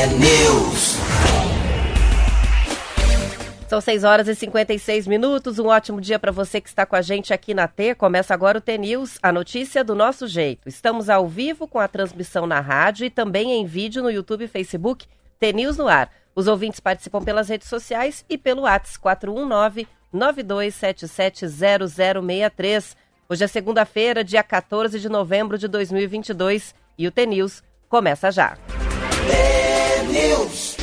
T-News. São 6 horas e 56 minutos. Um ótimo dia para você que está com a gente aqui na T. Começa agora o T-News, a notícia do nosso jeito. Estamos ao vivo com a transmissão na rádio e também em vídeo no YouTube e Facebook T-News no ar. Os ouvintes participam pelas redes sociais e pelo WhatsApp 419 92770063. Hoje é segunda-feira, dia 14 de novembro de 2022 e o T-News começa já. T-News.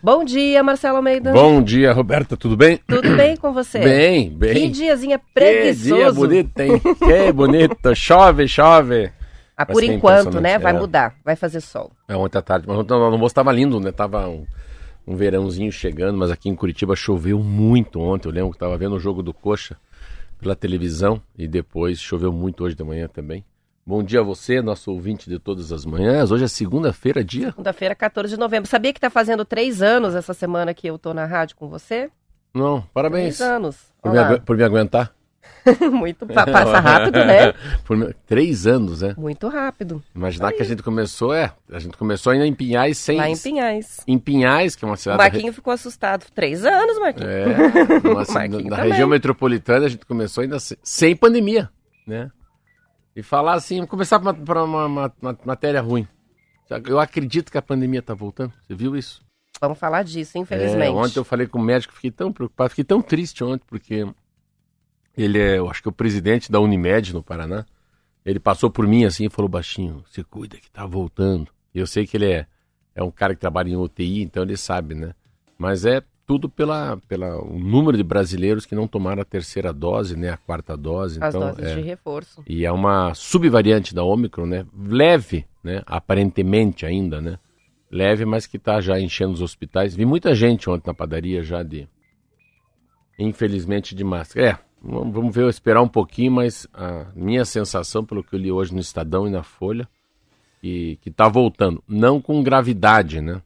Bom dia, Marcelo Almeida. Bom dia, Roberta, tudo bem? Tudo bem com você? Bem, bem. Que diazinha Que preguiçoso. dia bonito, hein? Que bonito. Chove, chove. Ah, Vai por enquanto, impressionante, né? Vai é. mudar, vai fazer sol. É, ontem à tarde, mas ontem no almoço tava lindo, né? Tava um, um verãozinho chegando, mas aqui em Curitiba choveu muito ontem. Eu lembro que tava vendo o jogo do Coxa pela televisão e depois choveu muito hoje de manhã também. Bom dia a você, nosso ouvinte de todas as manhãs. Hoje é segunda-feira, dia. Segunda-feira, 14 de novembro. Sabia que tá fazendo três anos essa semana que eu tô na rádio com você? Não, parabéns. Três anos. Por me, Olá. por me aguentar. Muito pa- passa rápido, né? Por Três anos, né? Muito rápido. Imaginar que a gente começou, é. A gente começou ainda em Pinhais sem. Lá em Pinhais. em Pinhais, que é uma O cidade. Marquinho ficou assustado. Três anos, Marquinho. É, uma Marquinho na também. região metropolitana a gente começou ainda se- sem pandemia, né? E falar assim, começar por uma, uma- uma- matéria ruim. Eu acredito que a pandemia tá voltando. Você viu isso? Vamos falar disso, infelizmente. É, ontem eu falei com o médico, fiquei tão preocupado, fiquei tão triste ontem, porque ele é, eu acho que é o presidente da Unimed no Paraná. Ele passou por mim assim e falou baixinho, se cuida que tá voltando. E eu sei que ele é, é um cara que trabalha em UTI, então ele sabe, né? Mas é tudo pela, pela o número de brasileiros que não tomaram a terceira dose, né? A quarta dose. As então, doses é, de reforço. e é uma subvariante da Ômicron, né? Leve, né? Aparentemente ainda, né? Leve, mas que tá já enchendo os hospitais. Vi muita gente ontem na padaria já de. Infelizmente de máscara. É, vamos ver, esperar um pouquinho, mas a minha sensação, pelo que eu li hoje no Estadão e na Folha, que, que tá voltando. Não com gravidade, né?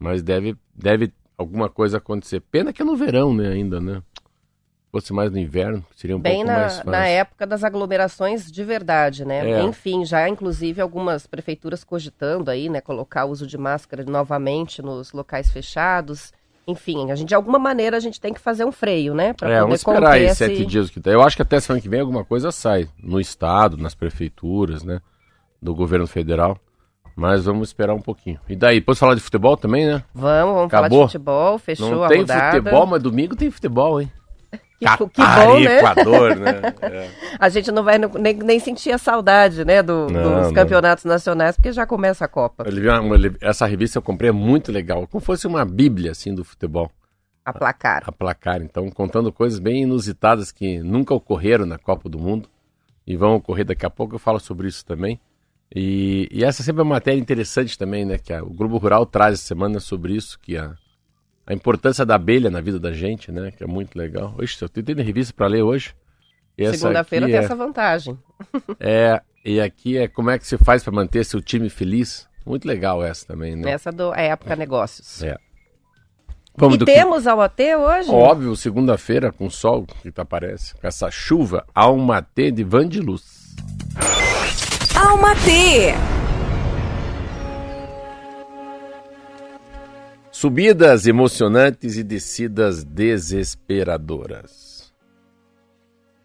Mas deve, deve alguma coisa acontecer. Pena que é no verão, né? Ainda, né? Se fosse mais no inverno, seria um Bem pouco na, mais fácil. na época das aglomerações de verdade, né? É. Enfim, já inclusive algumas prefeituras cogitando aí, né, colocar o uso de máscara novamente nos locais fechados. Enfim, a gente de alguma maneira a gente tem que fazer um freio, né, Pra É, vamos esperar aí esse- sete dias que tá. Eu acho que até semana que vem alguma coisa sai no estado, nas prefeituras, né? Do governo federal. Mas vamos esperar um pouquinho. E daí, depois falar de futebol também, né? Vamos, vamos falar Acabou? de futebol, fechou Não a tem rodada. futebol, mas domingo tem futebol, hein? Que, que bom, né? Equador, né? É. A gente não vai nem, nem sentir a saudade, né, do- Não, dos não. campeonatos nacionais, porque já começa a Copa. Essa revista eu comprei é muito legal. Como fosse uma bíblia, assim, do futebol. A placar. A placar. Então, contando coisas bem inusitadas que nunca ocorreram na Copa do Mundo. E vão ocorrer daqui a pouco. Eu falo sobre isso também. E, e essa sempre é uma matéria interessante também, né? Que a- o Grupo Rural traz essa semana sobre isso, que a, a importância da abelha na vida da gente, né? Que é muito legal. Oxe, eu tenho revista para ler hoje. Segunda-feira tem é, essa vantagem. é, e aqui é como é que se faz para manter seu time feliz. Muito legal essa também, né? Essa do é época negócios. É. Vamos e do que- temos ao AT hoje? Óbvio, segunda-feira com sol, que tá aparece, com essa chuva, alma T de Van Alma T. Subidas emocionantes e descidas desesperadoras.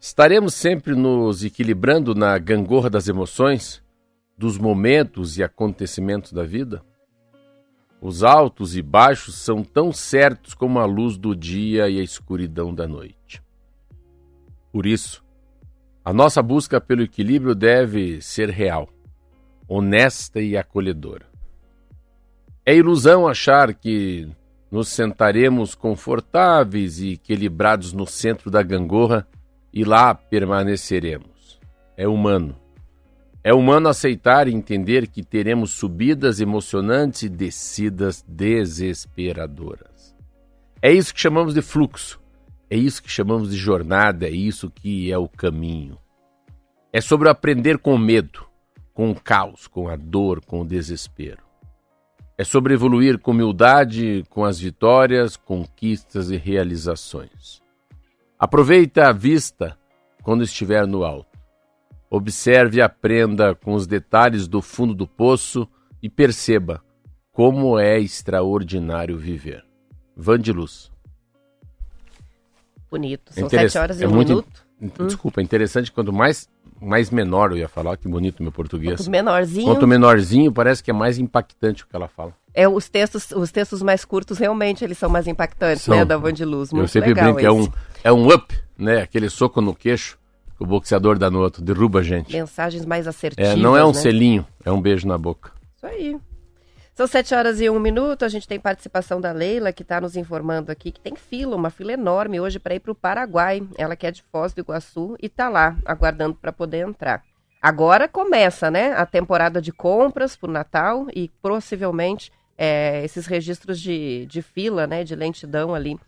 Estaremos sempre nos equilibrando na gangorra das emoções, dos momentos e acontecimentos da vida? Os altos e baixos são tão certos como a luz do dia e a escuridão da noite. Por isso, a nossa busca pelo equilíbrio deve ser real, honesta e acolhedora. É ilusão achar que nos sentaremos confortáveis e equilibrados no centro da gangorra e lá permaneceremos. É humano. É humano aceitar e entender que teremos subidas emocionantes e descidas desesperadoras. É isso que chamamos de fluxo. É isso que chamamos de jornada, é isso que é o caminho. É sobre aprender com o medo, com o caos, com a dor, com o desespero. É sobre evoluir com humildade, com as vitórias, conquistas e realizações. Aproveita a vista quando estiver no alto. Observe e aprenda com os detalhes do fundo do poço e perceba como é extraordinário viver. Vandiluz. Bonito. São sete horas e é um muito- minuto. Desculpa, é interessante quanto mais mais menor eu ia falar, que bonito meu português. Quanto menorzinho. Quanto menorzinho, parece que é mais impactante o que ela fala. É, os textos, os textos mais curtos realmente eles são mais impactantes, São. né, da Vandiluz. Muito eu sempre legal brinco é um, é um up, né? Aquele soco no queixo que o boxeador dá no outro, derruba a gente. Mensagens mais assertivas, É, não é um né? selinho, é um beijo na boca. Isso aí. São sete horas e um minuto. A gente tem participação da Leila, que está nos informando aqui que tem fila, uma fila enorme hoje para ir para o Paraguai. Ela que é de Foz do Iguaçu e está lá, aguardando para poder entrar. Agora começa, né, a temporada de compras para o Natal e possivelmente é, esses registros de, de fila, né, de lentidão ali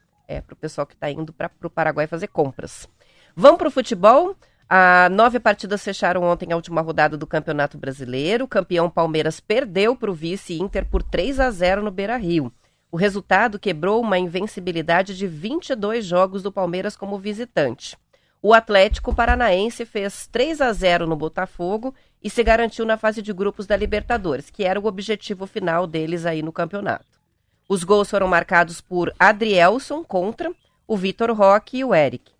para o pessoal que está indo para o Paraguai fazer compras. Vamos para o futebol? Ah, nove partidas fecharam ontem a última rodada do Campeonato Brasileiro. O campeão Palmeiras perdeu para o vice Inter por 3 a 0 no Beira Rio. O resultado quebrou uma invencibilidade de 22 jogos do Palmeiras como visitante. O Atlético Paranaense fez 3 a 0 no Botafogo e se garantiu na fase de grupos da Libertadores, que era o objetivo final deles aí no campeonato. Os gols foram marcados por Adrielson contra o Vitor Roque e o Eric.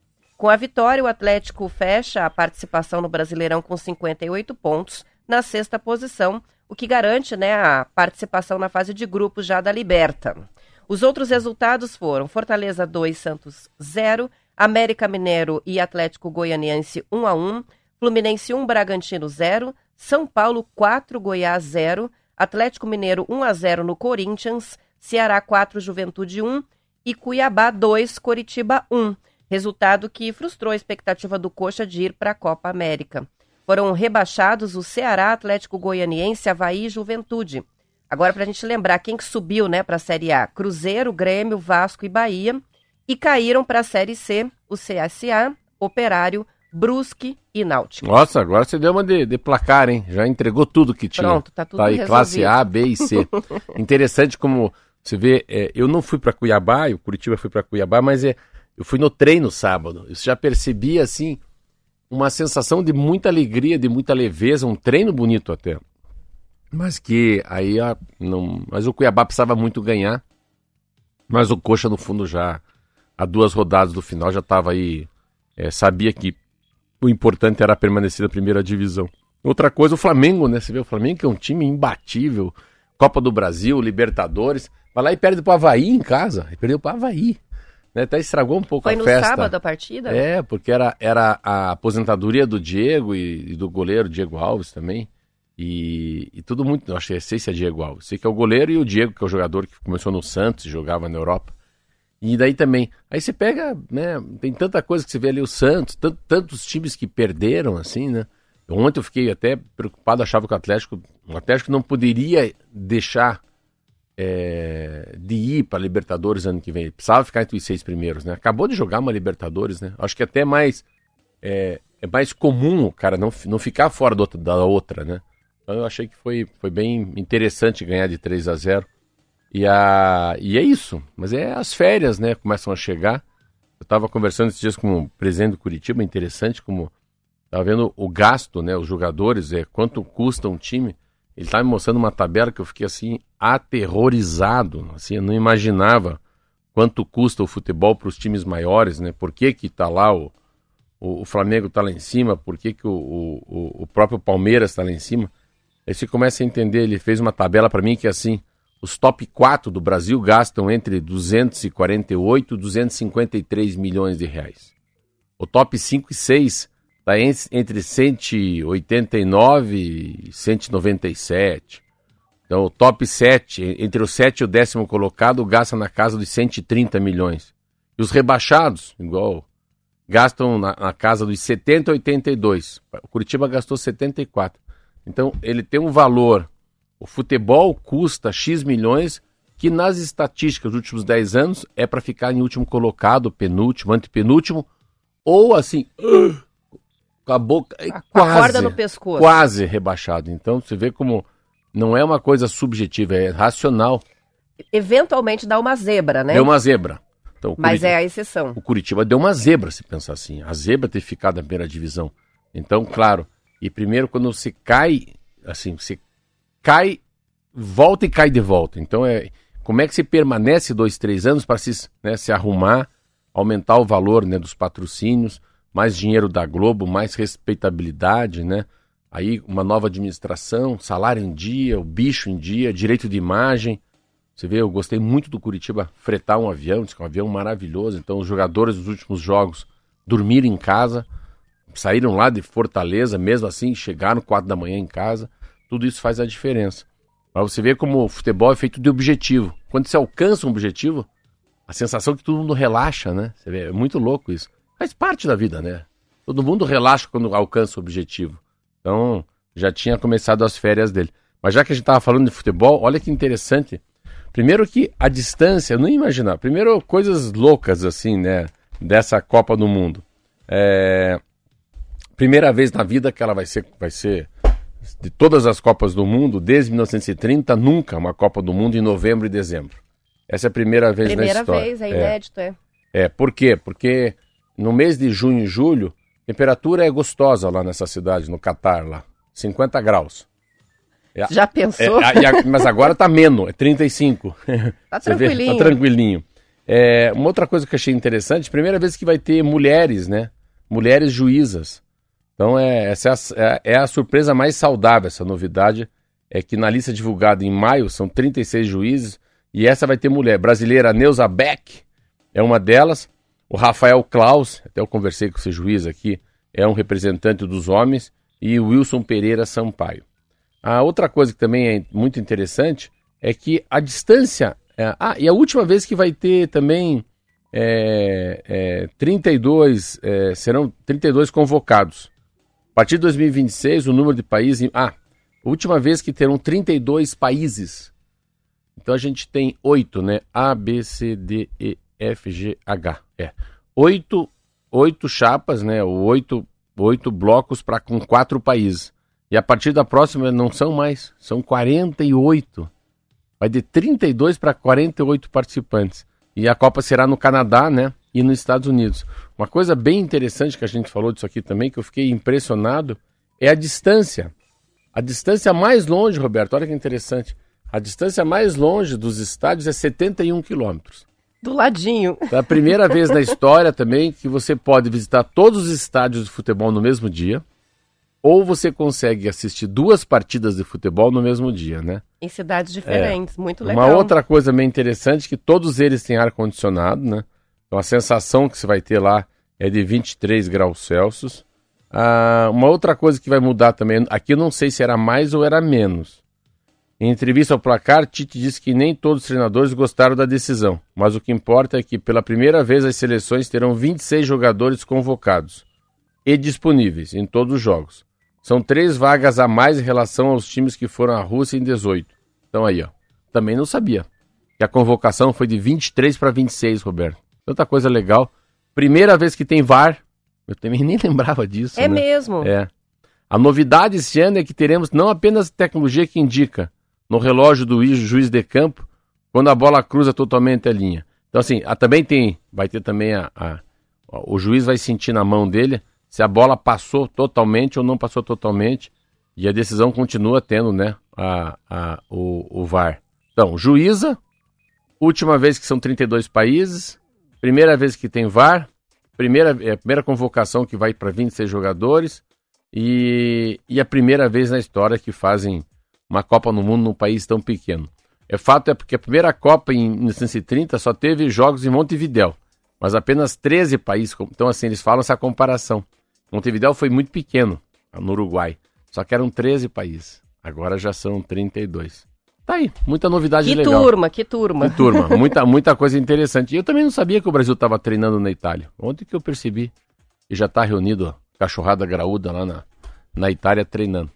Com a vitória, o Atlético fecha a participação no Brasileirão com 58 pontos, na sexta posição, o que garante né, a participação na fase de grupos já da Liberta. Os outros resultados foram Fortaleza 2, Santos 0, América Mineiro e Atlético Goianiense 1 a 1, Fluminense 1, Bragantino 0, São Paulo 4, Goiás 0, Atlético Mineiro 1 a 0 no Corinthians, Ceará 4, Juventude 1 e Cuiabá 2, Coritiba 1. Resultado que frustrou a expectativa do Coxa de ir para a Copa América. Foram rebaixados o Ceará, Atlético Goianiense, Havaí e Juventude. Agora, para a gente lembrar quem que subiu né, para a Série A: Cruzeiro, Grêmio, Vasco e Bahia. E caíram para a Série C o CSA, Operário, Brusque e Náutico. Nossa, agora você deu uma de, de placar, hein? Já entregou tudo que tinha. Pronto, tá tudo aí, resolvido. classe A, B e C. Interessante como você vê, é, eu não fui para Cuiabá, o Curitiba foi para Cuiabá, mas é, eu fui no treino sábado. Eu já percebi, assim, uma sensação de muita alegria, de muita leveza, um treino bonito até. Mas que aí, a, não, mas o Cuiabá precisava muito ganhar. Mas o Coxa, no fundo, já, a duas rodadas do final, já estava aí, é, sabia que o importante era permanecer na primeira divisão. Outra coisa, o Flamengo, né? Você vê o Flamengo que é um time imbatível. Copa do Brasil, Libertadores. Vai lá e perde pro Havaí em casa. E perdeu pro Havaí. Né? Até estragou um pouco Foi a no festa. sábado a partida? É, porque era, era a aposentadoria do Diego e, e do goleiro Diego Alves também. E, e tudo muito. Acho que sei se é Diego Alves. Sei que é o goleiro e o Diego, que é o jogador que começou no Santos e jogava na Europa. E daí também. Aí você pega, né? Tem tanta coisa que você vê ali, o Santos, tant- tantos times que perderam, assim, né? Ontem eu fiquei até preocupado, achava que o Atlético, o Atlético não poderia deixar é, de ir para Libertadores ano que vem. Precisava ficar entre os seis primeiros, né? Acabou de jogar uma Libertadores, né? Acho que até mais é, é mais comum cara não, não ficar fora do da outra, né? Então eu achei que foi, foi bem interessante ganhar de 3 a 0 e, a, e é isso. Mas é as férias, né? Começam a chegar. Eu estava conversando esses dias com o presidente do Curitiba, interessante como estava vendo o gasto, né? Os jogadores, é, quanto custa um time. Ele estava me mostrando uma tabela que eu fiquei assim aterrorizado, assim, eu não imaginava quanto custa o futebol para os times maiores, né? Por que que tá lá o, o, o Flamengo está lá em cima, por que, que o, o, o próprio Palmeiras está lá em cima? Aí você começa a entender, ele fez uma tabela para mim que é assim, os top 4 do Brasil gastam entre 248 e 253 milhões de reais. O top 5 e 6 está entre 189 e 197. Então o top 7, entre o 7 e o décimo colocado, gasta na casa dos 130 milhões. E os rebaixados, igual, gastam na, na casa dos 70 a 82. O Curitiba gastou 74. Então ele tem um valor. O futebol custa X milhões, que nas estatísticas dos últimos 10 anos é para ficar em último colocado, penúltimo, antepenúltimo, ou assim, com a boca a quase, corda no pescoço. quase rebaixado. Então você vê como não é uma coisa subjetiva, é racional. Eventualmente dá uma zebra, né? Deu uma zebra. Então, Mas Curitiba- é a exceção. o Curitiba deu uma zebra, se pensar assim. A zebra ter ficado na primeira divisão. Então, claro, e primeiro quando você cai, assim, você cai volta e cai de volta. Então é como é que se permanece dois, três anos para se, né, se arrumar, aumentar o valor né, dos patrocínios, mais dinheiro da Globo, mais respeitabilidade, né? Aí uma nova administração, salário em dia, o bicho em dia, direito de imagem. Você vê, eu gostei muito do Curitiba fretar um avião, disse que é um avião maravilhoso. Então os jogadores dos últimos jogos dormiram em casa, saíram lá de Fortaleza, mesmo assim chegaram quatro da manhã em casa. Tudo isso faz a diferença. Mas você vê como o futebol é feito de objetivo. Quando você alcança um objetivo, a sensação é que todo mundo relaxa, né? Você vê, é muito louco isso. Faz parte da vida, né? Todo mundo relaxa quando alcança o objetivo. Então, já tinha começado as férias dele. Mas já que a gente estava falando de futebol, olha que interessante. Primeiro que a distância, não imaginar. Primeiro, coisas loucas, assim, né? Dessa Copa do Mundo. É... Primeira vez na vida que ela vai ser, vai ser de todas as Copas do Mundo, desde 1930, nunca uma Copa do Mundo em novembro e dezembro. Essa é a primeira vez primeira na história. Primeira vez, é inédito, é. é. É, por quê? Porque no mês de junho e julho, a temperatura é gostosa lá nessa cidade, no Catar, lá. 50 graus. É, Já pensou? É, a, mas agora tá menos, é 35. Tá tranquilinho. Vê, tá tranquilinho. É, uma outra coisa que eu achei interessante, primeira vez que vai ter mulheres, né? Mulheres juízas. Então, é, essa é a, é, é a surpresa mais saudável, essa novidade. É que na lista divulgada em maio são 36 juízes e essa vai ter mulher. Brasileira Neuza Beck é uma delas. O Rafael Klaus, até eu conversei com esse juiz aqui, é um representante dos homens. E o Wilson Pereira Sampaio. A outra coisa que também é muito interessante é que a distância. É, ah, e a última vez que vai ter também é, é, 32, é, serão 32 convocados. A partir de 2026, o número de países. Ah, última vez que terão 32 países. Então a gente tem oito, né? A, B, C, D, E, F, G, H. É. Oito, oito chapas, né? Oito, oito blocos para com quatro países. E a partir da próxima não são mais, são 48. Vai de 32 para 48 participantes. E a Copa será no Canadá, né? E nos Estados Unidos. Uma coisa bem interessante que a gente falou disso aqui também, que eu fiquei impressionado, é a distância. A distância mais longe, Roberto, olha que interessante. A distância mais longe dos estádios é 71 quilômetros. Do ladinho. É a primeira vez na história também que você pode visitar todos os estádios de futebol no mesmo dia. Ou você consegue assistir duas partidas de futebol no mesmo dia, né? Em cidades diferentes, é. muito legal. Uma outra coisa bem interessante é que todos eles têm ar-condicionado, né? Então a sensação que você vai ter lá é de 23 graus Celsius. Ah, uma outra coisa que vai mudar também, aqui eu não sei se era mais ou era menos. Em entrevista ao placar, Tite disse que nem todos os treinadores gostaram da decisão, mas o que importa é que pela primeira vez as seleções terão 26 jogadores convocados e disponíveis em todos os jogos. São três vagas a mais em relação aos times que foram à Rússia em 18. Então aí, ó. Também não sabia. Que a convocação foi de 23 para 26, Roberto. Tanta coisa legal. Primeira vez que tem VAR. Eu também nem lembrava disso. É né? mesmo. É. A novidade esse ano é que teremos não apenas tecnologia que indica no relógio do juiz de campo quando a bola cruza totalmente a linha. Então, assim, a, também tem, vai ter também a, a, o juiz vai sentir na mão dele se a bola passou totalmente ou não passou totalmente. E a decisão continua tendo, né, a, a, o, o VAR. Então, juíza, última vez que são 32 países, primeira vez que tem VAR, primeira, é a primeira convocação que vai para 26 jogadores e, e a primeira vez na história que fazem uma Copa no Mundo num país tão pequeno. É fato é porque a primeira Copa em 1930 só teve jogos em Montevidéu, mas apenas 13 países. Então, assim, eles falam essa comparação. Montevidéu foi muito pequeno, no Uruguai. Só que eram 13 países. Agora já são 32. Tá aí, muita novidade que legal. Que turma, que turma. Que turma, muita, muita coisa interessante. E eu também não sabia que o Brasil estava treinando na Itália. Ontem que eu percebi. E já está reunido, a cachorrada graúda lá na, na Itália treinando.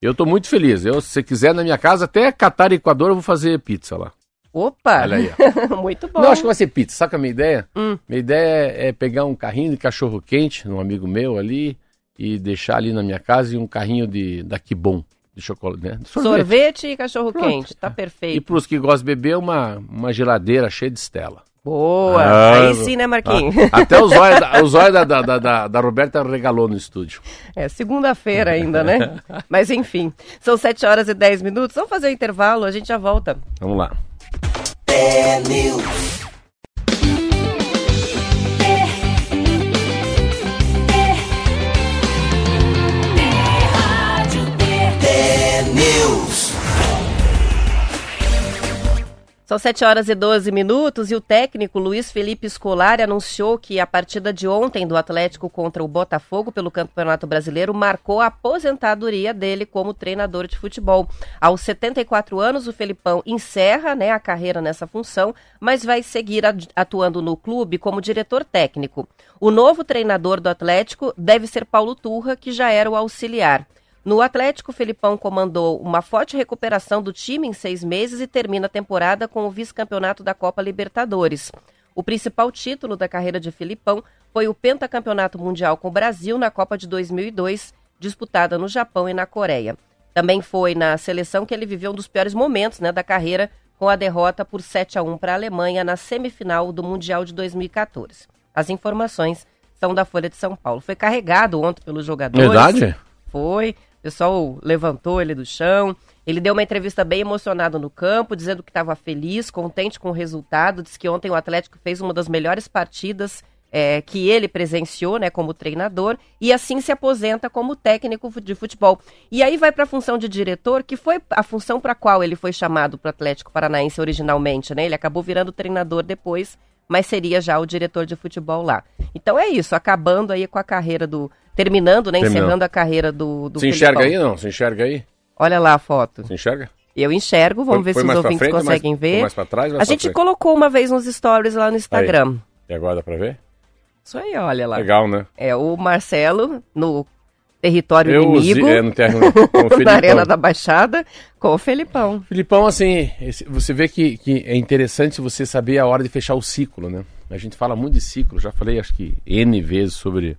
Eu estou muito feliz. Eu, se você quiser, na minha casa, até Catar e Equador, eu vou fazer pizza lá. Opa! Olha aí. Muito bom. Não, acho que vai ser pizza. Sabe a minha ideia? Hum. Minha ideia é pegar um carrinho de cachorro quente, um amigo meu ali, e deixar ali na minha casa e um carrinho de da Kibon, de chocolate, né? Sorvete, Sorvete e cachorro Pronto. quente, tá perfeito. E para os que gostam de beber, uma, uma geladeira cheia de Stella. Boa! Ah, Aí sim, né, Marquinhos? Ah, até o zóio, da, o zóio da, da, da, da Roberta regalou no estúdio. É, segunda-feira ainda, né? Mas enfim, são 7 horas e 10 minutos. Vamos fazer o um intervalo, a gente já volta. Vamos lá. São 7 horas e 12 minutos e o técnico Luiz Felipe Scolari anunciou que a partida de ontem do Atlético contra o Botafogo pelo Campeonato Brasileiro marcou a aposentadoria dele como treinador de futebol. Aos 74 anos, o Felipão encerra né, a carreira nessa função, mas vai seguir atuando no clube como diretor técnico. O novo treinador do Atlético deve ser Paulo Turra, que já era o auxiliar. No Atlético, Felipão comandou uma forte recuperação do time em seis meses e termina a temporada com o vice-campeonato da Copa Libertadores. O principal título da carreira de Felipão foi o pentacampeonato mundial com o Brasil na Copa de 2002, disputada no Japão e na Coreia. Também foi na seleção que ele viveu um dos piores momentos né, da carreira, com a derrota por 7 a 1 para a Alemanha na semifinal do Mundial de 2014. As informações são da Folha de São Paulo. Foi carregado ontem pelos jogadores. Verdade? Foi. O pessoal levantou ele do chão. Ele deu uma entrevista bem emocionado no campo, dizendo que estava feliz, contente com o resultado. Diz que ontem o Atlético fez uma das melhores partidas é, que ele presenciou, né, como treinador, e assim se aposenta como técnico de futebol. E aí vai para a função de diretor, que foi a função para a qual ele foi chamado para o Atlético Paranaense originalmente, né? Ele acabou virando treinador depois, mas seria já o diretor de futebol lá. Então é isso, acabando aí com a carreira do terminando, né? Terminou. Encerrando a carreira do, do Se enxerga aí, não? Se enxerga aí? Olha lá a foto. Se enxerga? Eu enxergo, vamos foi, ver foi se os ouvintes frente, conseguem mais, ver. Mais pra trás, mais a gente frente. colocou uma vez nos stories lá no Instagram. Aí. E agora dá pra ver? Isso aí, olha lá. Legal, né? É o Marcelo no território eu inimigo. É, no terreno, na Arena da Baixada, com o Felipão. Felipão, assim, você vê que, que é interessante você saber a hora de fechar o ciclo, né? A gente fala muito de ciclo, já falei acho que N vezes sobre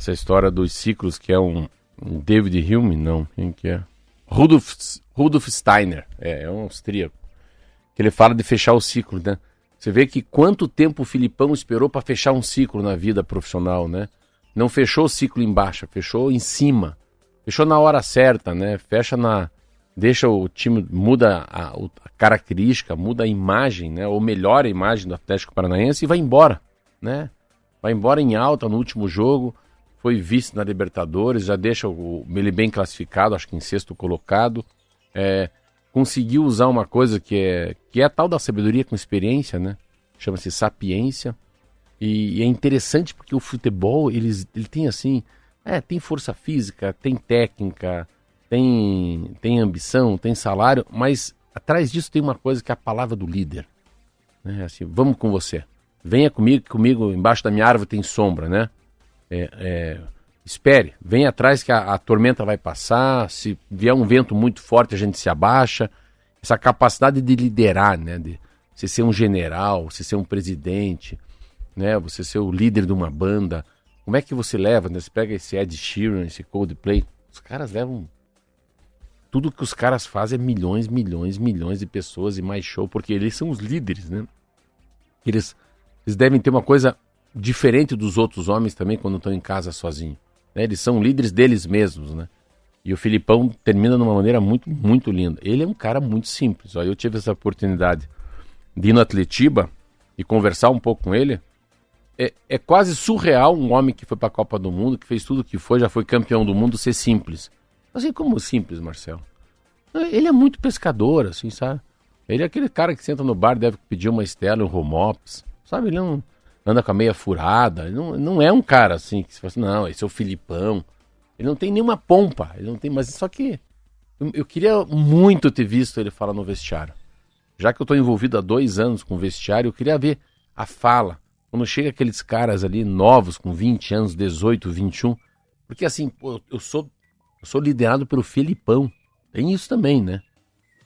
essa história dos ciclos, que é um, um David Hume, não, quem que é? Rudolf, Rudolf Steiner, é, é um austríaco, que ele fala de fechar o ciclo, né? Você vê que quanto tempo o Filipão esperou para fechar um ciclo na vida profissional, né? Não fechou o ciclo embaixo, fechou em cima. Fechou na hora certa, né? Fecha na. Deixa o time. Muda a, a característica, muda a imagem, né? Ou melhora a imagem do Atlético Paranaense e vai embora, né? Vai embora em alta no último jogo foi vice na Libertadores, já deixa o, ele bem classificado, acho que em sexto colocado. É, conseguiu usar uma coisa que é, que é a tal da sabedoria com experiência, né? Chama-se sapiência. E, e, é interessante porque o futebol, eles, ele tem assim, é, tem força física, tem técnica, tem, tem ambição, tem salário, mas atrás disso tem uma coisa que é a palavra do líder. Né? Assim, vamos com você. Venha comigo, comigo embaixo da minha árvore tem sombra, né? É, é, espere, vem atrás que a, a, tormenta vai passar, se vier um vento muito forte a gente se abaixa. Essa capacidade de liderar, né? De você ser um general, você ser um presidente, né? Você ser o líder de uma banda. Como é que você leva, né? Você pega esse Ed Sheeran, esse Coldplay, os caras levam... Tudo que os caras fazem é milhões, milhões, milhões de pessoas e mais show, porque eles são os líderes, né? Eles, eles devem ter uma coisa diferente dos outros homens também quando estão em casa sozinhos. Né? Eles são líderes deles mesmos, né? E o Filipão termina de uma maneira muito, muito linda. Ele é um cara muito simples. Ó, eu tive essa oportunidade de ir no Atletiba e conversar um pouco com ele. É, é quase surreal um homem que foi para a Copa do Mundo, que fez tudo o que foi, já foi campeão do mundo, ser simples. Assim como simples, Marcelo. Ele é muito pescador, assim, sabe? Ele é aquele cara que senta no bar deve pedir uma Estela, um Romops, sabe? Ele é um, anda com a meia furada. Não, não é um cara assim que se fala assim, não, esse é o Filipão. Ele não tem nenhuma pompa, ele não tem, mas só que eu, eu queria muito ter visto ele falar no vestiário. Já que eu estou envolvido há dois anos com o vestiário, eu queria ver a fala. Quando chega aqueles caras ali novos, com 20 anos, 18, 21. Porque assim, pô, eu sou, eu sou liderado pelo Felipão. Tem isso também, né?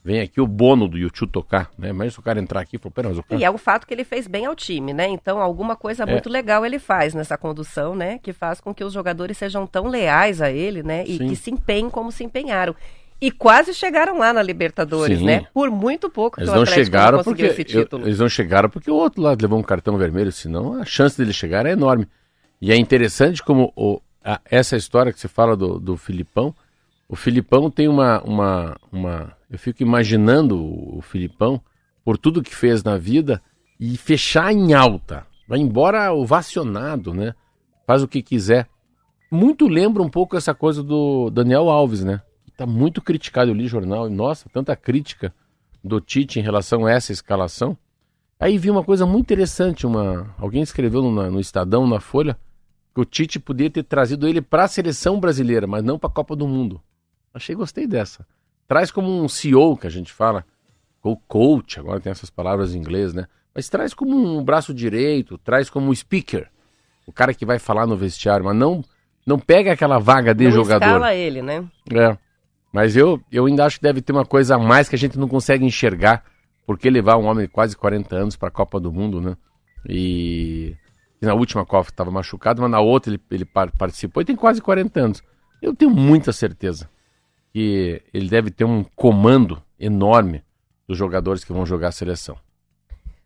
Vem aqui o bono do YouTube tocar, né? Mas o cara entrar aqui e falar, pera, mas o cara... E é o fato que ele fez bem ao time, né? Então alguma coisa é. muito legal ele faz nessa condução, né? Que faz com que os jogadores sejam tão leais a ele, né? E Sim. que se empenhem como se empenharam. E quase chegaram lá na Libertadores, Sim. né? Por muito pouco Eles que não chegaram não porque esse título. eu- eles não chegaram porque o outro lado levou um cartão vermelho, senão a chance dele chegar é enorme. E é interessante como o- a- essa história que você fala do, do Filipão, o Filipão tem uma, uma, uma. Eu fico imaginando o, Filipão por tudo que fez na vida e fechar em alta. Vai embora ovacionado, né? Faz o que quiser. Muito lembra um pouco essa coisa do Daniel Alves, né? Tá muito criticado. Eu li jornal e, nossa, tanta crítica do Tite em relação a essa escalação. Aí vi uma coisa muito interessante, uma alguém escreveu no, no Estadão, na Folha, que o Tite podia ter trazido ele para a seleção brasileira, mas não para a Copa do Mundo. Achei, gostei dessa. Traz como um CEO que a gente fala, ou coach, agora tem essas palavras em inglês, né? Mas traz como um braço direito, traz como um speaker, o cara que vai falar no vestiário, mas não não pega aquela vaga de não jogador. escala ele, né? É. Mas eu, eu ainda acho que deve ter uma coisa a mais que a gente não consegue enxergar. Porque levar um homem de quase 40 anos para a Copa do Mundo, né? E, e na última Copa estava machucado, mas na outra ele, ele par- participou e tem quase 40 anos. Eu tenho muita certeza que ele deve ter um comando enorme dos jogadores que vão jogar a seleção.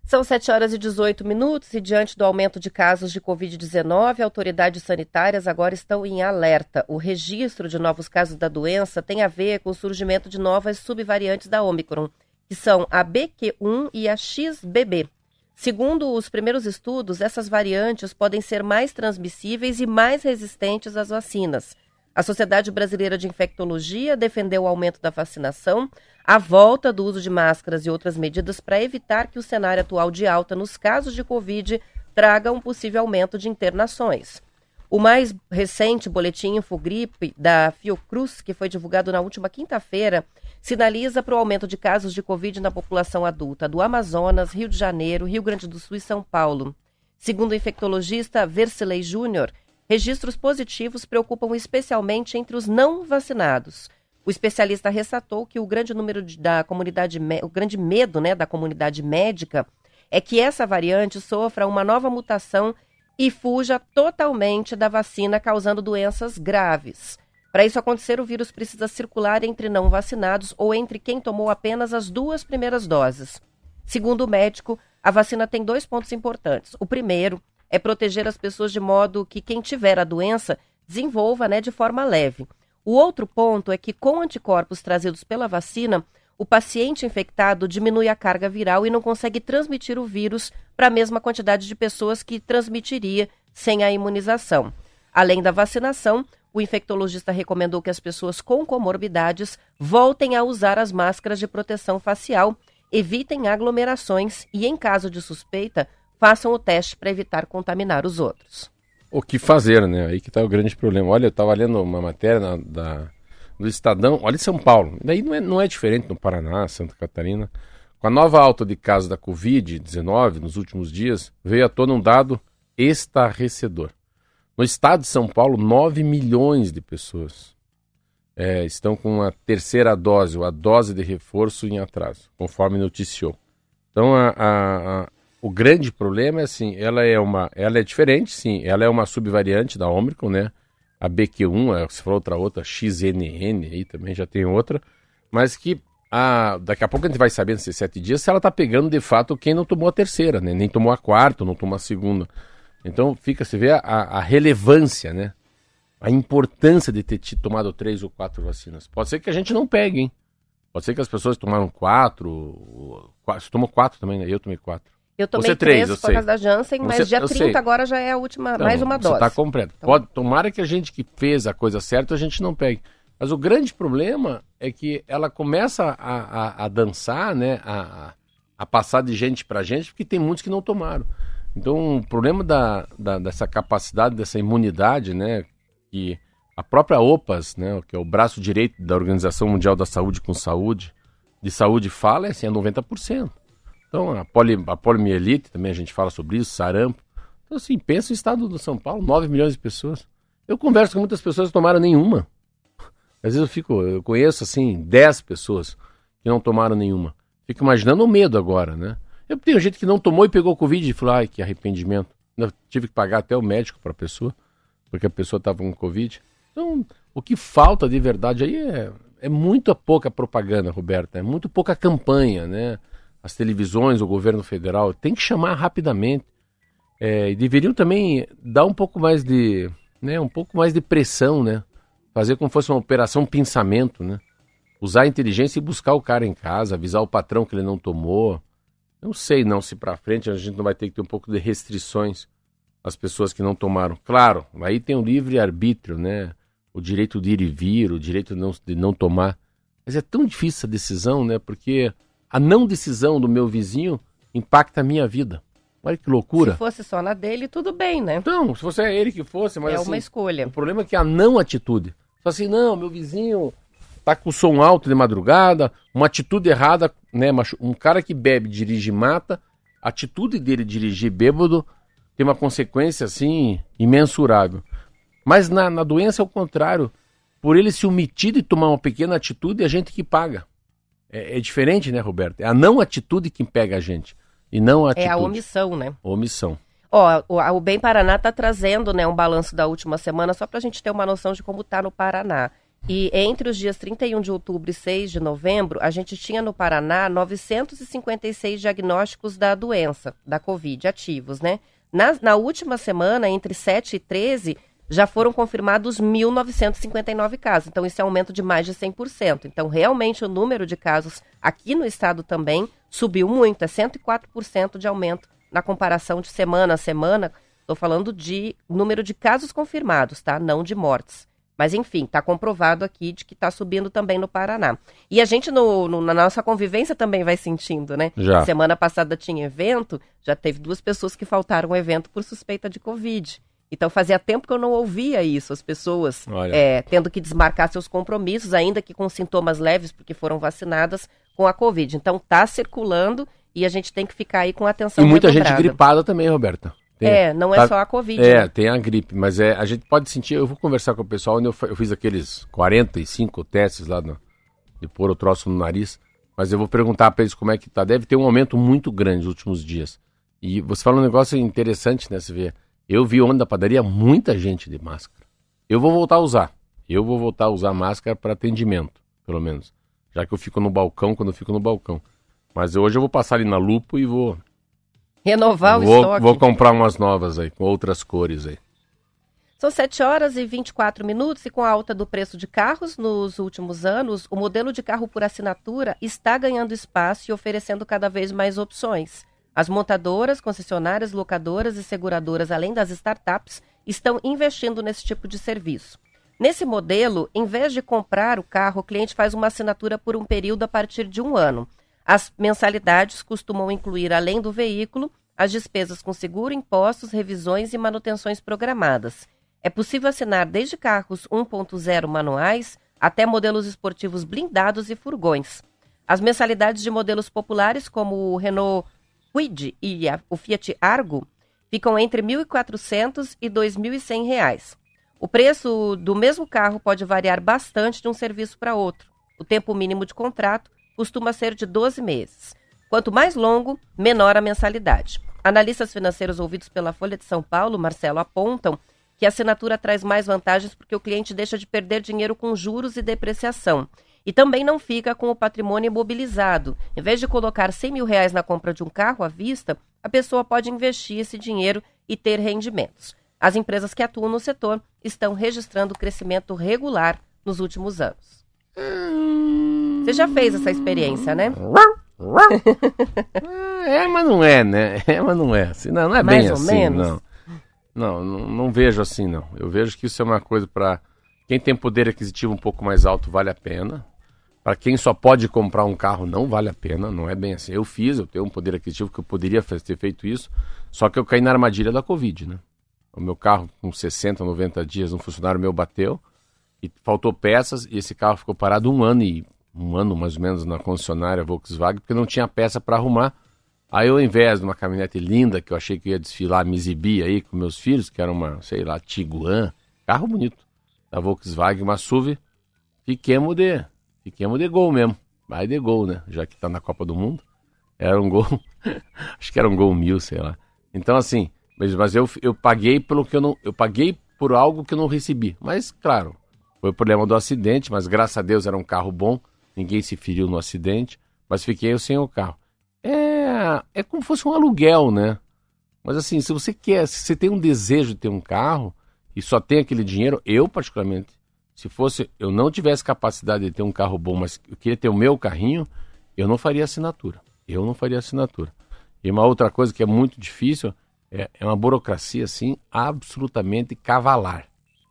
São 7 horas e 18 minutos e diante do aumento de casos de Covid-19, autoridades sanitárias agora estão em alerta. O registro de novos casos da doença tem a ver com o surgimento de novas subvariantes da Omicron, que são a BQ1 e a XBB. Segundo os primeiros estudos, essas variantes podem ser mais transmissíveis e mais resistentes às vacinas. A Sociedade Brasileira de Infectologia defendeu o aumento da vacinação, a volta do uso de máscaras e outras medidas para evitar que o cenário atual de alta nos casos de Covid traga um possível aumento de internações. O mais recente boletim Infogripe da Fiocruz, que foi divulgado na última quinta-feira, sinaliza para o aumento de casos de Covid na população adulta do Amazonas, Rio de Janeiro, Rio Grande do Sul e São Paulo. Segundo o infectologista Versilei Júnior, registros positivos preocupam especialmente entre os não vacinados. O especialista ressaltou que o grande número de- da comunidade, o grande medo né, da comunidade médica é que essa variante sofra uma nova mutação e fuja totalmente da vacina, causando doenças graves. Para isso acontecer, o vírus precisa circular entre não vacinados ou entre quem tomou apenas as duas primeiras doses. Segundo o médico, a vacina tem dois pontos importantes. O primeiro é proteger as pessoas de modo que quem tiver a doença desenvolva né, de forma leve. O outro ponto é que, com anticorpos trazidos pela vacina, o paciente infectado diminui a carga viral e não consegue transmitir o vírus para a mesma quantidade de pessoas que transmitiria sem a imunização. Além da vacinação, o infectologista recomendou que as pessoas com comorbidades voltem a usar as máscaras de proteção facial, evitem aglomerações e, em caso de suspeita, façam o teste para evitar contaminar os outros. O que fazer, né? Aí que tá o grande problema. Olha, eu estava lendo uma matéria na- da, do Estadão, olha São Paulo. Daí não é, não é diferente no Paraná, Santa Catarina. Com a nova alta de casos da Covid-19 nos últimos dias, veio à tona um dado estarrecedor. No estado de São Paulo, 9 milhões de pessoas é, estão com a terceira dose, ou a dose de reforço em atraso, conforme noticiou. Então, a- a- a, o grande problema é assim, ela é uma, ela é diferente, sim, ela é uma subvariante da Omicron, né? A BQ1, é, se for outra outra, XNN aí também já tem outra, mas que a, daqui a pouco a gente vai saber nesses sete dias se ela tá pegando de fato quem não tomou a terceira, né? Nem tomou a quarta, não tomou a segunda. Então fica, se vê a, a relevância, né? A importância de ter tomado três ou quatro vacinas. Pode ser que a gente não pegue, hein? Pode ser que as pessoas tomaram quatro, quatro você tomou quatro também, né? Eu tomei quatro. Eu tomei Você três, três eu por sei. causa da Janssen, mas Você- dia eu 30 sei. agora já é a última, Então, mais uma você dose. Está completo. Então- Pode, tomara que a gente que fez a coisa certa, a gente não pegue. Mas o grande problema é que ela começa a, a, a dançar, né? A, a- a passar de gente para gente, porque tem muitos que não tomaram. Então, o problema da, da- dessa capacidade, dessa imunidade, né? Que a própria OPAS, né? Que é o braço direito da Organização Mundial da Saúde com Saúde, de saúde fala, é assim, é 90%. Então, a, poli, a também a gente fala sobre isso, sarampo. Então, assim, pensa o estado do São Paulo, 9 milhões de pessoas. Eu converso com muitas pessoas que tomaram nenhuma. Às vezes eu fico, eu conheço, assim, 10 pessoas que não tomaram nenhuma. Fico imaginando o medo agora, né? Eu tenho gente que não tomou e pegou Covid e falou, ai, que arrependimento. Eu tive que pagar até o médico para a pessoa, porque a pessoa estava com Covid. Então, o que falta de verdade aí é, é muito pouca propaganda, Roberta, é muito pouca campanha, né? As televisões, o governo federal, tem que chamar rapidamente. É, e deveriam também dar um pouco mais de, né, um pouco mais de pressão, né? Fazer como fosse uma operação pensamento, né? Usar a inteligência e buscar o cara em casa, avisar o patrão que ele não tomou. Não sei não se para frente a gente não vai ter que ter um pouco de restrições às pessoas que não tomaram. Claro, aí tem o livre arbítrio, né? O direito de ir e vir, o direito de não, de não tomar. Mas é tão difícil essa decisão, né? Porque a não decisão do meu vizinho impacta a minha vida. Olha que loucura. Se fosse só na dele, tudo bem, né? Então, se fosse ele que fosse, mas é assim, uma escolha. O problema é que a não atitude. Só assim, não, meu vizinho tá com o som alto de madrugada, uma atitude errada, né? Um cara que bebe, dirige e mata, a atitude dele dirigir bêbado tem uma consequência assim imensurável. Mas na, na doença é o contrário. Por ele se omitir de tomar uma pequena atitude, é a gente que paga. É, é diferente, né, Roberto? É a não atitude que pega a gente. E não a atitude. É a omissão, né? Omissão. Ó, o, o Bem Paraná está trazendo né, um balanço da última semana, só para a gente ter uma noção de como está no Paraná. E entre os dias 31 de outubro e 6 de novembro, a gente tinha no Paraná 956 diagnósticos da doença, da Covid, ativos, né? Na, na última semana, entre 7 e 13, já foram confirmados 1.959 casos. Então, isso é um aumento de mais de 100%. Então, realmente, o número de casos aqui no estado também subiu muito. É 104% de aumento na comparação de semana a semana. Estou falando de número de casos confirmados, tá? Não de mortes. Mas, enfim, está comprovado aqui de que está subindo também no Paraná. E a gente, no, no, na nossa convivência, também vai sentindo, né? Já. Semana passada tinha evento, já teve duas pessoas que faltaram ao evento por suspeita de Covid. Então fazia tempo que eu não ouvia isso, as pessoas é, tendo que desmarcar seus compromissos, ainda que com sintomas leves, porque foram vacinadas com a Covid. Então está circulando e a gente tem que ficar aí com atenção. E muita gente gripada também, Roberta. Tem, é, não é tá, só a Covid. É, né? tem a gripe, mas é, a gente pode sentir. Eu vou conversar com o pessoal, eu, eu fiz aqueles 45 testes lá no, de pôr o troço no nariz. Mas eu vou perguntar para eles como é que tá. Deve ter um aumento muito grande nos últimos dias. E você fala um negócio interessante, né? Você vê eu vi ontem na padaria muita gente de máscara. Eu vou voltar a usar. Eu vou voltar a usar máscara para atendimento, pelo menos. Já que eu fico no balcão quando eu fico no balcão. Mas hoje eu vou passar ali na Lupo e vou. Renovar vou, o estoque. Vou comprar umas novas aí, com outras cores aí. São 7 horas e 24 minutos e com a alta do preço de carros nos últimos anos, o modelo de carro por assinatura está ganhando espaço e oferecendo cada vez mais opções. As montadoras, concessionárias, locadoras e seguradoras, além das startups, estão investindo nesse tipo de serviço. Nesse modelo, em vez de comprar o carro, o cliente faz uma assinatura por um período a partir de um ano. As mensalidades costumam incluir, além do veículo, as despesas com seguro, impostos, revisões e manutenções programadas. É possível assinar desde carros 1.0 manuais até modelos esportivos blindados e furgões. As mensalidades de modelos populares, como o Renault Quid e a, o Fiat Argo ficam entre R$ 1.400 e 2.100 reais. O preço do mesmo carro pode variar bastante de um serviço para outro. O tempo mínimo de contrato costuma ser de 12 meses. Quanto mais longo, menor a mensalidade. Analistas financeiros ouvidos pela Folha de São Paulo, Marcelo, apontam que a assinatura traz mais vantagens porque o cliente deixa de perder dinheiro com juros e depreciação e também não fica com o patrimônio imobilizado. Em vez de colocar 100 mil reais na compra de um carro à vista, a pessoa pode investir esse dinheiro e ter rendimentos. As empresas que atuam no setor estão registrando crescimento regular nos últimos anos. Você já fez essa experiência, né? é, mas não é, né? É, mas não é. Assim, não, não é Mais bem ou assim, menos? não. não. Não, não vejo assim, não. Eu vejo que isso é uma coisa para quem tem poder aquisitivo um pouco mais alto vale a pena. Para quem só pode comprar um carro não vale a pena, não é bem assim. Eu fiz, eu tenho um poder aquisitivo que eu poderia ter feito isso, só que eu caí na armadilha da Covid, né? O meu carro com 60, 90 dias, um funcionário meu bateu e faltou peças e esse carro ficou parado um ano e um ano mais ou menos na concessionária Volkswagen porque não tinha peça para arrumar. Aí ao invés de uma caminhonete linda que eu achei que ia desfilar, me exibir aí com meus filhos, que era uma, sei lá, Tiguan, carro bonito da Volkswagen, uma SUV, fiquemos de, fiquemos de gol mesmo. Vai de gol, né? Já que tá na Copa do Mundo. Era um gol, acho que era um gol mil, sei lá. Então, assim, mas, mas eu, eu paguei pelo que eu não. Eu paguei por algo que eu não recebi. Mas, claro, Foi o problema do acidente, mas graças a Deus era um carro bom, ninguém se feriu no acidente, mas fiquei eu sem o carro. É, é como se fosse um aluguel, né? Mas assim, se você quer, se você tem um desejo de ter um carro e só tem aquele dinheiro, eu particularmente, se fosse, eu não tivesse capacidade de ter um carro bom, mas eu queria ter o meu carrinho, eu não faria assinatura. Eu não faria assinatura. E uma outra coisa que é muito difícil é, é uma burocracia assim absolutamente cavalar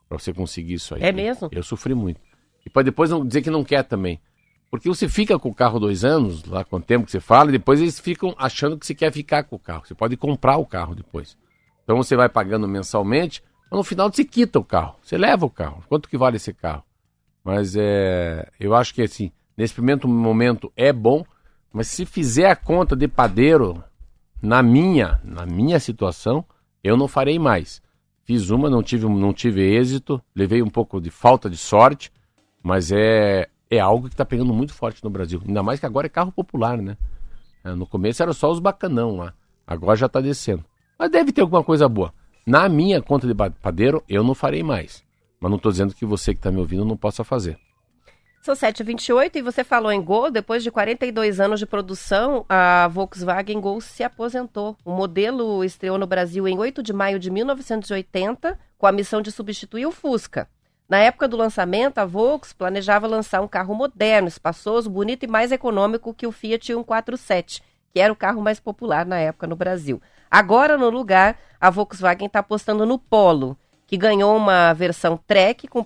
para você conseguir isso aí. É mesmo? Eu sofri muito. E para depois não dizer que não quer também. Porque você fica com o carro dois anos, lá com o tempo que você fala, e depois eles ficam achando que você quer ficar com o carro. Você pode comprar o carro depois. Então você vai pagando mensalmente, no final você quita o carro. Você leva o carro. Quanto que vale esse carro? Mas é, eu acho que assim, nesse primeiro momento é bom, mas se fizer a conta de padeiro, na minha, na minha situação, eu não farei mais. Fiz uma, não tive, não tive êxito, levei um pouco de falta de sorte, mas é, é algo que está pegando muito forte no Brasil. Ainda mais que agora é carro popular, né? É, no começo era só os bacanão lá, agora já está descendo. Mas deve ter alguma coisa boa. Na minha conta de padeiro, eu não farei mais. Mas não estou dizendo que você que está me ouvindo não possa fazer. São 7h28 e você falou em Gol. Depois de 42 anos de produção, a Volkswagen Gol se aposentou. O modelo estreou no Brasil em 8 de maio de 1980, com a missão de substituir o Fusca. Na época do lançamento, a Volks planejava lançar um carro moderno, espaçoso, bonito e mais econômico que o Fiat 147, que era o carro mais popular na época no Brasil. Agora, no lugar, a Volkswagen está apostando no Polo, que ganhou uma versão Trek com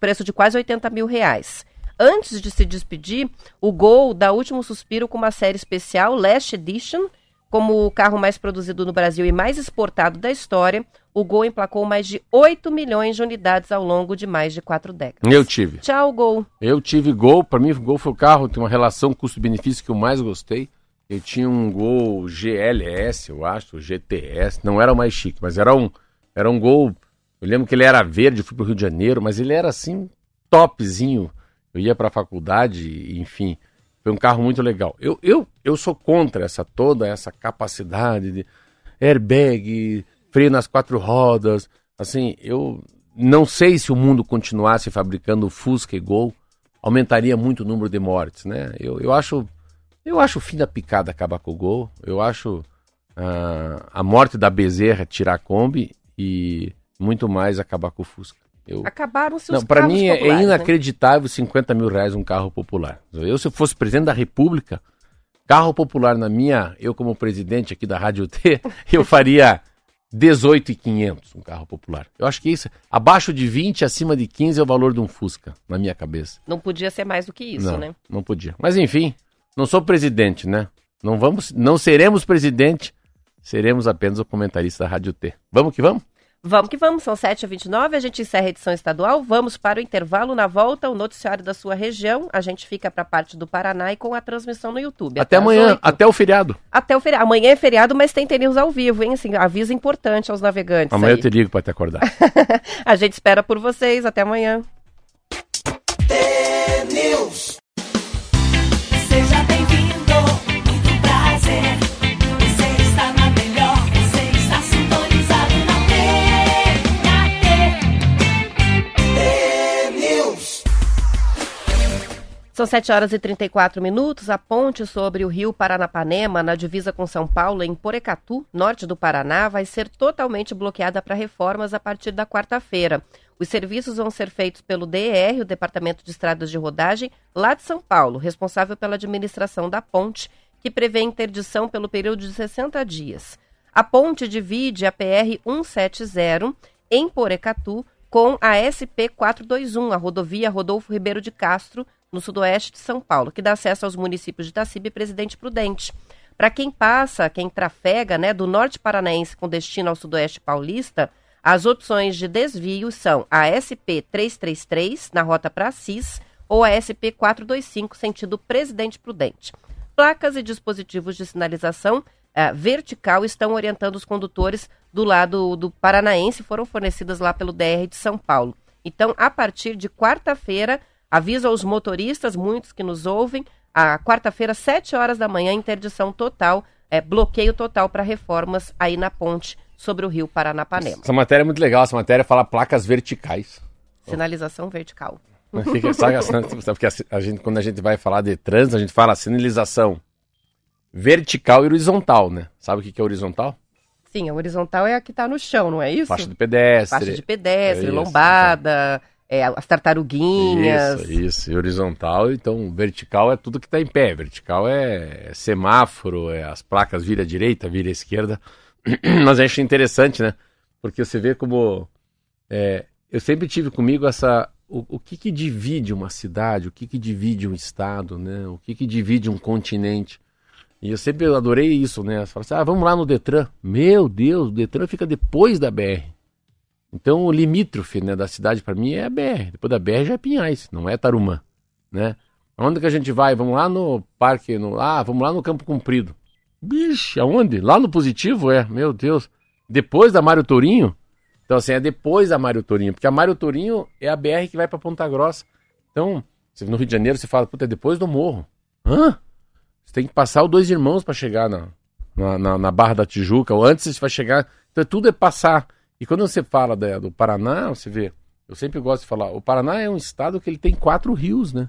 preço de quase 80 mil reais. Antes de se despedir, o Gol dá último suspiro com uma série especial, Last Edition. Como o carro mais produzido no Brasil e mais exportado da história, o Gol emplacou mais de 8 milhões de unidades ao longo de mais de quatro décadas. Eu tive. Tchau, Gol. Eu tive Gol. Para mim, Gol foi o carro, tem uma relação custo-benefício que eu mais gostei. Eu tinha um Gol GLS, eu acho, GTS. Não era o mais chique, mas era um, era um Gol. Eu lembro que ele era verde, fui para o Rio de Janeiro, mas ele era assim, topzinho eu ia para a faculdade, enfim, foi um carro muito legal. Eu, eu, eu sou contra essa toda essa capacidade de airbag, freio nas quatro rodas. Assim, eu não sei se o mundo continuasse fabricando Fusca e Gol, aumentaria muito o número de mortes, né? Eu, eu acho eu acho o fim da picada acabar com o Gol. Eu acho uh, a morte da Bezerra tirar a Kombi e muito mais acabar com o Fusca. Eu... Acabaram-se os Para mim é né? inacreditável né? 50 mil reais um carro popular. Eu, se eu fosse presidente da República, carro popular na minha, eu como presidente aqui da Rádio T, eu faria 18,500 um carro popular. Eu acho que isso, abaixo de 20, acima de 15 é o valor de um Fusca, na minha cabeça. Não podia ser mais do que isso, não, né? Não podia. Mas enfim, não sou presidente, né? Não vamos, não seremos presidente, seremos apenas o comentarista da Rádio T. Vamos que vamos? Vamos que vamos, são 7h29, a gente encerra a edição estadual, vamos para o intervalo, na volta, o noticiário da sua região, a gente fica para a parte do Paraná e com a transmissão no YouTube. Até, até amanhã, até o feriado. Até o feriado, amanhã é feriado, mas tem TNews ao vivo, hein, assim, aviso importante aos navegantes. Amanhã aí. eu te ligo para te acordar. a gente espera por vocês, até amanhã. São 7 horas e 34 minutos. A ponte sobre o rio Paranapanema, na divisa com São Paulo, em Porecatu, norte do Paraná, vai ser totalmente bloqueada para reformas a partir da quarta-feira. Os serviços vão ser feitos pelo DER, o Departamento de Estradas de Rodagem, lá de São Paulo, responsável pela administração da ponte, que prevê interdição pelo período de 60 dias. A ponte divide a PR 170 em Porecatu com a SP 421, a rodovia Rodolfo Ribeiro de Castro, no sudoeste de São Paulo, que dá acesso aos municípios de Itaciba e Presidente Prudente. Para quem passa, quem trafega né, do norte paranaense com destino ao sudoeste paulista, as opções de desvio são a SP 333, na rota para Assis, ou a SP 425, sentido Presidente Prudente. Placas e dispositivos de sinalização eh, vertical estão orientando os condutores do lado do paranaense, foram fornecidas lá pelo DR de São Paulo. Então, a partir de quarta-feira, Aviso aos motoristas, muitos que nos ouvem, a quarta-feira, 7 horas da manhã, interdição total, é, bloqueio total para reformas aí na ponte sobre o rio Paranapanema. Essa matéria é muito legal, essa matéria fala placas verticais. Sinalização vertical. Fica, sabe, porque a gente, quando a gente vai falar de trânsito, a gente fala sinalização vertical e horizontal, né? Sabe o que é horizontal? Sim, a horizontal é a que está no chão, não é isso? Faixa de pedestre. Faixa de pedestre, é isso, lombada, então. É, as tartaruguinhas. Isso, isso. E horizontal, então vertical é tudo que está em pé. Vertical é, é semáforo, é as placas vira direita, vira esquerda. Mas acho interessante, né? Porque você vê como. É, eu sempre tive comigo essa. O, o que, que divide uma cidade, o que, que divide um estado, né? O que, que divide um continente. E eu sempre adorei isso, né? Você fala assim, ah, vamos lá no Detran. Meu Deus, o Detran fica depois da BR. Então o limítrofe né, da cidade para mim é a BR. Depois da BR já é Pinhais, não é Tarumã, né? Onde que a gente vai? Vamos lá no parque, no... ah, vamos lá no Campo Comprido. Bicho, aonde? Lá no Positivo? É, meu Deus. Depois da Mário Tourinho? Então assim, é depois da Mário Tourinho, porque a Mário Tourinho é a BR que vai para Ponta Grossa. Então, no Rio de Janeiro você fala, puta, é depois do morro. Hã? Você tem que passar os dois irmãos para chegar na, na, na, na, Barra da Tijuca, ou antes você vai chegar. Então tudo é passar. E quando você fala da, do Paraná, você vê, eu sempre gosto de falar, o Paraná é um estado que ele tem quatro rios, né?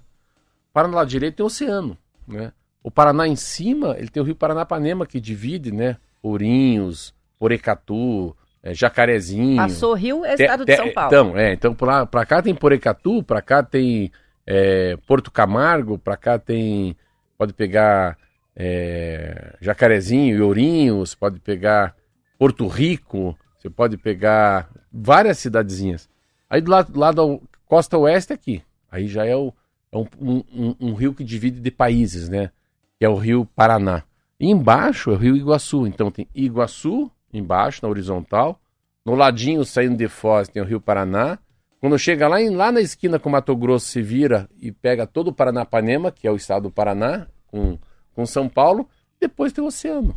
O Paraná lá direito tem o oceano, né? O Paraná em cima, ele tem o rio Paranapanema que divide, né? Ourinhos, Porecatu, é, Jacarezinho. Passou rio, é estado de São Paulo. Então, é, então pra, pra cá tem Porecatu, pra cá tem é, Porto Camargo, pra cá tem pode pegar é, Jacarezinho e Ourinhos, pode pegar Porto Rico, você pode pegar várias cidadezinhas. Aí do lado, do lado da costa oeste aqui, aí já é, o, é um, um, um, rio que divide de países, né? Que é o rio Paraná. E embaixo é o rio Iguaçu. Então tem Iguaçu embaixo, na horizontal. No ladinho, saindo de Foz, tem o rio Paraná. Quando chega lá, em, lá na esquina com Mato Grosso, se vira e pega todo o Paranapanema, que é o estado do Paraná, com, com São Paulo, depois tem o oceano.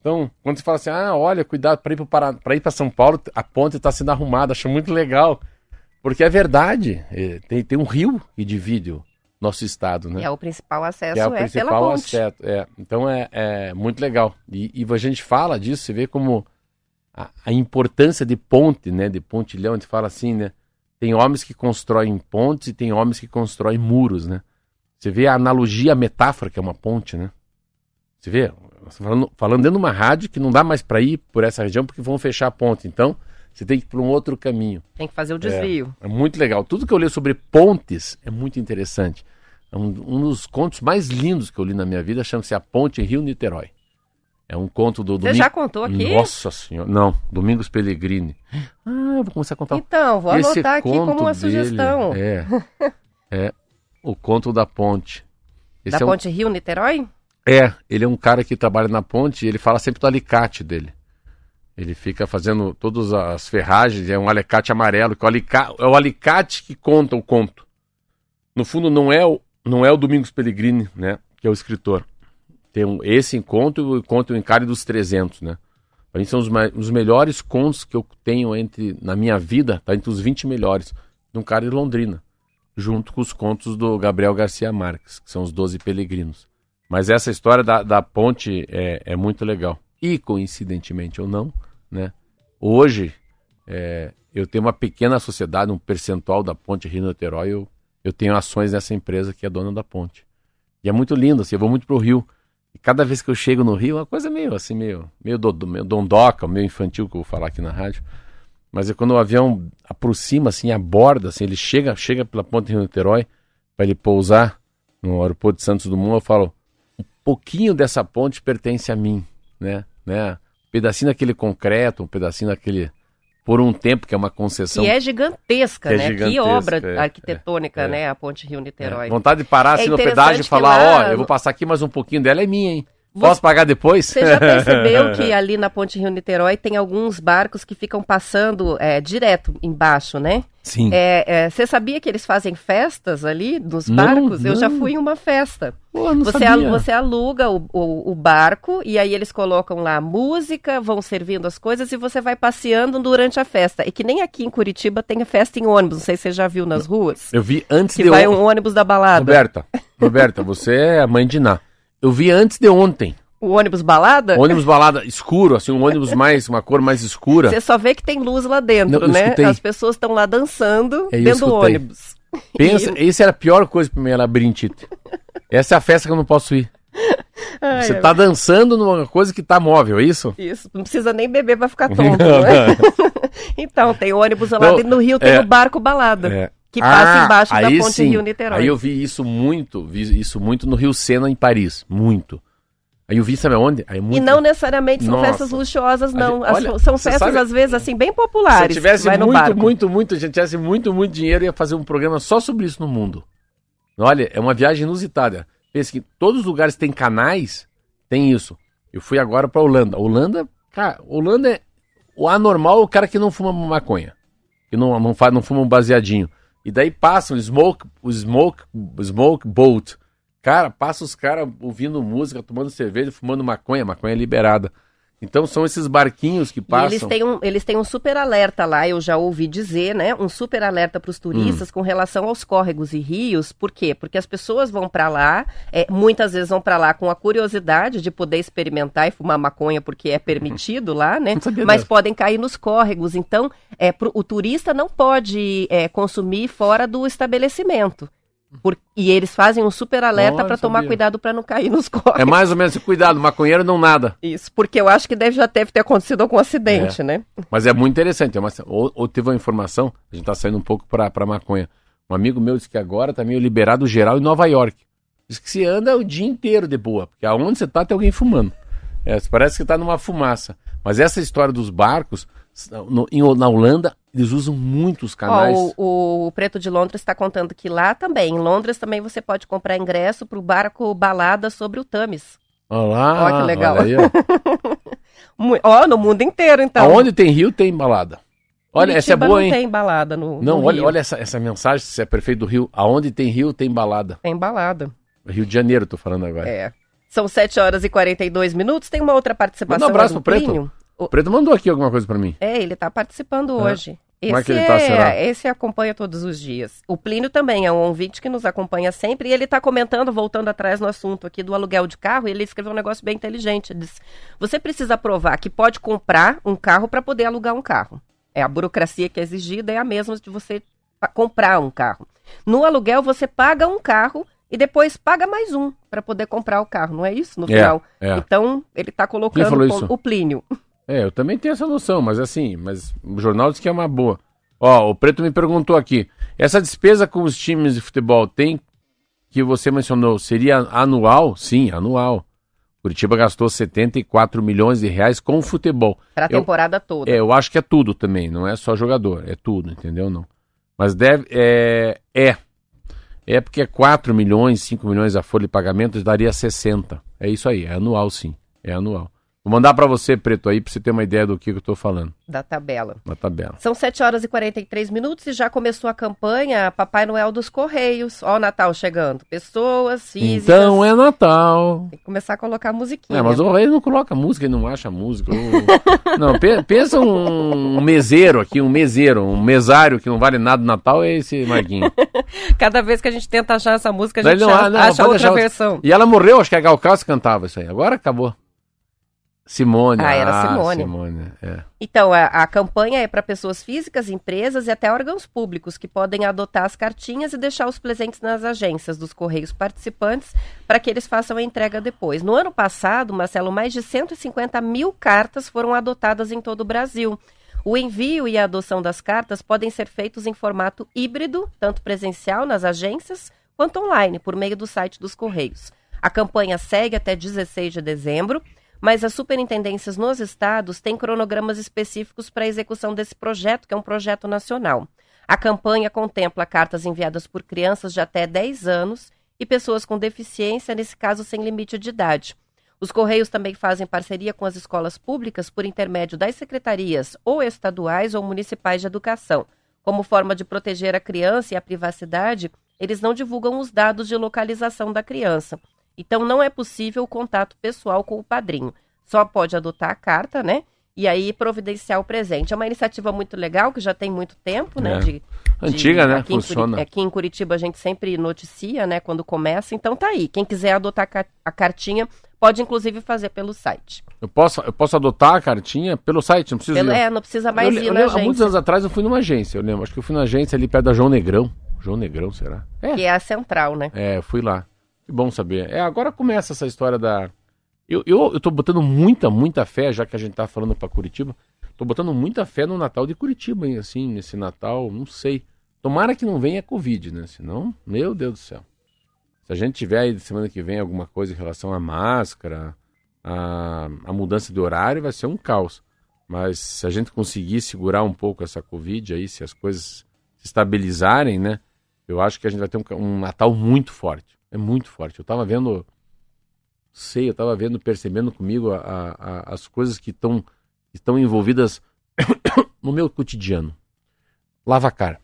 Então, quando você fala assim, ah, olha, cuidado para ir para São Paulo, a ponte está sendo arrumada, acho muito legal. Porque é verdade, é, tem, tem um rio que divide o nosso estado, né? E é o principal acesso que é, o é principal pela ponte. Acesso, é. Então é, é muito legal. E, e, a gente fala disso, você vê como a, a, importância de ponte, né? De pontilhão, a gente fala assim, né? Tem homens que constroem pontes e tem homens que constroem muros, né? Você vê a analogia, a metáfora, que é uma ponte, né? Você vê, falando, falando dentro de uma rádio que não dá mais para ir por essa região porque vão fechar a ponte. Então, você tem que ir para um outro caminho. Tem que fazer o desvio. É, é, muito legal. Tudo que eu li sobre pontes é muito interessante. É um, um dos contos mais lindos que eu li na minha vida chama-se A Ponte Rio-Niterói. É um conto do Você já contou aqui? Nossa senhora. Não, Domingos Pellegrini. Ah, eu vou começar a contar. Então, vou Esse anotar aqui como uma dele, sugestão. É. É. O Conto da Ponte. Esse da é um... Ponte Rio-Niterói? É, ele é um cara que trabalha na ponte e ele fala sempre do alicate dele. Ele fica fazendo todas as ferragens, é um alicate amarelo, que é o, alica... é o alicate que conta o conto. No fundo, não é o, não é o Domingos Pellegrini, né, que é o escritor. Tem um, esse encontro e o conto O Encare dos 300, né. Para mim são os, os, melhores contos que eu tenho entre na minha vida, tá entre os 20 melhores, de um cara de Londrina junto com os contos do Gabriel Garcia Marques, que são os Doze Peregrinos. Mas essa história da, da ponte é, é, muito legal. E, coincidentemente ou não, né, hoje é, eu tenho uma pequena sociedade, um percentual da ponte Rio-Niterói, eu, eu tenho ações nessa empresa que é dona da ponte. E é muito lindo, assim, eu vou muito pro Rio. E cada vez que eu chego no Rio, é uma coisa meio assim, meio, meio, do, meio dondoca, meio infantil que eu vou falar aqui na rádio. Mas é quando o avião aproxima, assim, aborda, assim, ele chega, chega pela ponte Rio Niterói para ele pousar no aeroporto de Santos Dumont, eu falo, pouquinho dessa ponte pertence a mim, né? né? Um pedacinho daquele concreto, um pedacinho daquele por um tempo, que é uma concessão. Que é gigantesca, que é né? Gigantesca, que obra é, arquitetônica, é, né? A ponte Rio-Niterói. É. Vontade de parar assim no pedágio e falar, ó, oh, eu vou passar aqui, mas um pouquinho dela é minha, hein? Posso pagar depois? Você já percebeu que ali na Ponte Rio Niterói tem alguns barcos que ficam passando é, direto embaixo, né? Sim. É, é, você sabia que eles fazem festas ali nos barcos? Não, Eu já fui em uma festa. Pô, não você, sabia. você aluga o, o, o, barco e aí eles colocam lá música, vão servindo as coisas e você vai passeando durante a festa. E que nem aqui em Curitiba tem festa em ônibus. Não sei se você já viu nas ruas. Eu vi antes que de vai um ônibus da balada. Roberta, Roberta, você é a mãe de Ná. Eu vi antes de ontem O ônibus balada? Ônibus balada escuro, assim, um ônibus mais, uma cor mais escura. Você só vê que tem luz lá dentro, Não, né? escutei. As pessoas estão lá dançando É, dentro do ônibus. Pensa, essa era a pior coisa pra mim, era labirintite. Essa é a festa que eu não posso ir. Ai, Você tá dançando numa coisa que tá móvel, é isso? Isso, não precisa nem beber pra ficar tonto, Não, não é? então, tem ônibus lá Não, e no Rio tem é. o barco balada. É. Que passa Ah, embaixo da ponte sim. Rio-Niterói. Aí eu vi isso muito, vi isso muito no Rio Sena, em Paris. Muito. Aí eu vi, sabe aonde? Aí E muito... não necessariamente são Nossa. festas luxuosas, não. gente- As- olha, são você festas, sabe- às vezes, assim, bem Se populares. eu tivesse muito, muito, muito, a gente tivesse muito, muito dinheiro, ia fazer um programa só sobre isso no mundo. Olha, é uma viagem inusitada. Pensa que todos os lugares que tem canais, tem isso. Eu fui agora pra Holanda. Holanda, cara, Holanda é o anormal, é o cara que não fuma maconha. Que não, não, faz, não fuma um baseadinho. E daí passa o smoke, o smoke, smoke boat. Cara, passa os caras ouvindo música, tomando cerveja, fumando maconha, maconha liberada. Então são esses barquinhos que E passam. eles têm, um, eles têm um super alerta lá, eu já ouvi dizer, né? Um super alerta para os Hum. turistas com relação aos córregos e rios. Por quê? Porque as pessoas vão para lá, é, muitas vezes vão para lá com a curiosidade de poder experimentar e fumar maconha, porque é permitido lá, né? Mas podem cair nos córregos. Então, é, pro- o turista não pode é, consumir fora do estabelecimento. Por- e eles fazem um super alerta para tomar sabia. cuidado para não cair nos córregos. É mais ou menos assim, cuidado, maconheiro não nada. Isso, porque eu acho que deve, já deve ter acontecido algum acidente, né? Mas é muito interessante. É uma- ou, ou teve uma informação, a gente tá saindo um pouco pra maconha. Um amigo meu disse que agora tá meio liberado geral em Nova York. Diz que se anda o dia inteiro de boa, porque aonde você tá tem alguém fumando. É, parece que tá numa fumaça. Mas essa história dos barcos, no- em- na Holanda, eles usam muitos canais. Ó, o, o Preto de Londres está contando que lá também, em Londres também você pode comprar ingresso para o barco balada sobre o Thames. Olha lá, Ó, que legal. olha aí, ó. Ó, no mundo inteiro, então. Aonde tem rio, tem balada. Olha, essa é Curitiba boa, não hein? tem balada no, Não, no olha, Rio. olha essa, essa mensagem, se é prefeito do Rio. Aonde tem rio, tem balada. Tem balada, Rio de Janeiro, tô falando agora. é. São 7 horas e 42 minutos. Tem uma outra participação. Manda um abraço pro Preto. O Preto mandou aqui alguma coisa pra mim. É, ele está participando hoje. Como é Esse, que ele tá, será? esse acompanha todos os dias. O Plínio também é um ouvinte que nos acompanha sempre e ele está comentando, voltando atrás no assunto aqui do aluguel de carro, e ele escreveu um negócio bem inteligente. Ele disse, você precisa provar que pode comprar um carro para poder alugar um carro. É a burocracia que é exigida é a mesma de você comprar um carro. No aluguel você paga um carro e depois paga mais um para poder comprar o carro, não é isso? No É, final. é. Então ele está colocando o Plínio. É, eu também tenho essa noção, mas assim, mas o jornal diz que é uma boa. Ó, o Preto me perguntou aqui, essa despesa com os times de futebol tem, que você mencionou, seria anual? Sim, anual. Curitiba gastou 74 milhões de reais com o futebol. Para a temporada toda. É, eu acho que é tudo também, não é só jogador, é tudo, entendeu? Não. Mas deve. É. É, é porque é 4 milhões, 5 milhões a folha de pagamento, daria 60. É isso aí, é anual sim. É anual. Vou mandar pra você, Preto, aí, pra você ter uma ideia do que eu tô falando da tabela. na tabela. São 7 horas e 43 minutos e já começou a campanha Papai Noel dos Correios. Ó o Natal chegando. Pessoas físicas. Então é Natal. Tem que começar a colocar musiquinha. É, mas o rei não coloca música, ele não acha música. Não, pe- pensa um meseiro aqui, um meseiro, um mesário que não vale nada no Natal, é esse Marquinhos. Cada vez que a gente tenta achar essa música, a gente não, acha, não, acha outra outra. versão. E ela morreu, acho que a Gal Costa cantava isso aí. Agora acabou. Simone. Ah, era Simone. Simone, é. Então, a, a campanha é para pessoas físicas, empresas e até órgãos públicos que podem adotar as cartinhas e deixar os presentes nas agências dos Correios participantes para que eles façam a entrega depois. No ano passado, Marcelo, mais de 150 mil cartas foram adotadas em todo o Brasil. O envio e a adoção das cartas podem ser feitos em formato híbrido, tanto presencial nas agências quanto online, por meio do site dos Correios. A campanha segue até 16 de dezembro mas as superintendências nos estados têm cronogramas específicos para a execução desse projeto, que é um projeto nacional. A campanha contempla cartas enviadas por crianças de até 10 anos e pessoas com deficiência, nesse caso sem limite de idade. Os Correios também fazem parceria com as escolas públicas por intermédio das secretarias ou estaduais ou municipais de educação. Como forma de proteger a criança e a privacidade, eles não divulgam os dados de localização da criança. Então não é possível o contato pessoal com o padrinho. Só pode adotar a carta, né? E aí providenciar o presente. É uma iniciativa muito legal, que já tem muito tempo, né? É. de- Antiga, de- né? Aqui em, Funciona. Curi- aqui em Curitiba a gente sempre noticia, né? Quando começa. Então tá aí. Quem quiser adotar a ca- a cartinha, Pode inclusive fazer pelo site. Eu posso, eu posso adotar a cartinha pelo site, não precisa Pelo, é, não precisa mais eu, ir eu na lembro, há muitos agência, anos atrás eu fui numa agência, eu lembro. Acho que eu fui na agência ali perto da João Negrão. João Negrão, será? É, que é a central, né? é, fui lá. Que bom saber. É, agora começa essa história da. Eu, eu, eu tô botando muita, muita fé, já que a gente tá falando pra Curitiba. Tô botando muita fé no Natal de Curitiba, hein? Assim, nesse Natal, não sei. Tomara que não venha Covid, né? Senão, meu Deus do céu. Se a gente tiver aí semana que vem alguma coisa em relação à máscara, a, a mudança de horário, vai ser um caos. Mas se a gente conseguir segurar um pouco essa Covid aí, se as coisas se estabilizarem, né? Eu acho que a gente vai ter um, um Natal muito forte. É muito forte. Eu tava vendo, sei, eu tava vendo, percebendo comigo a- a- as coisas que estão estão envolvidas no meu cotidiano. Lavacar.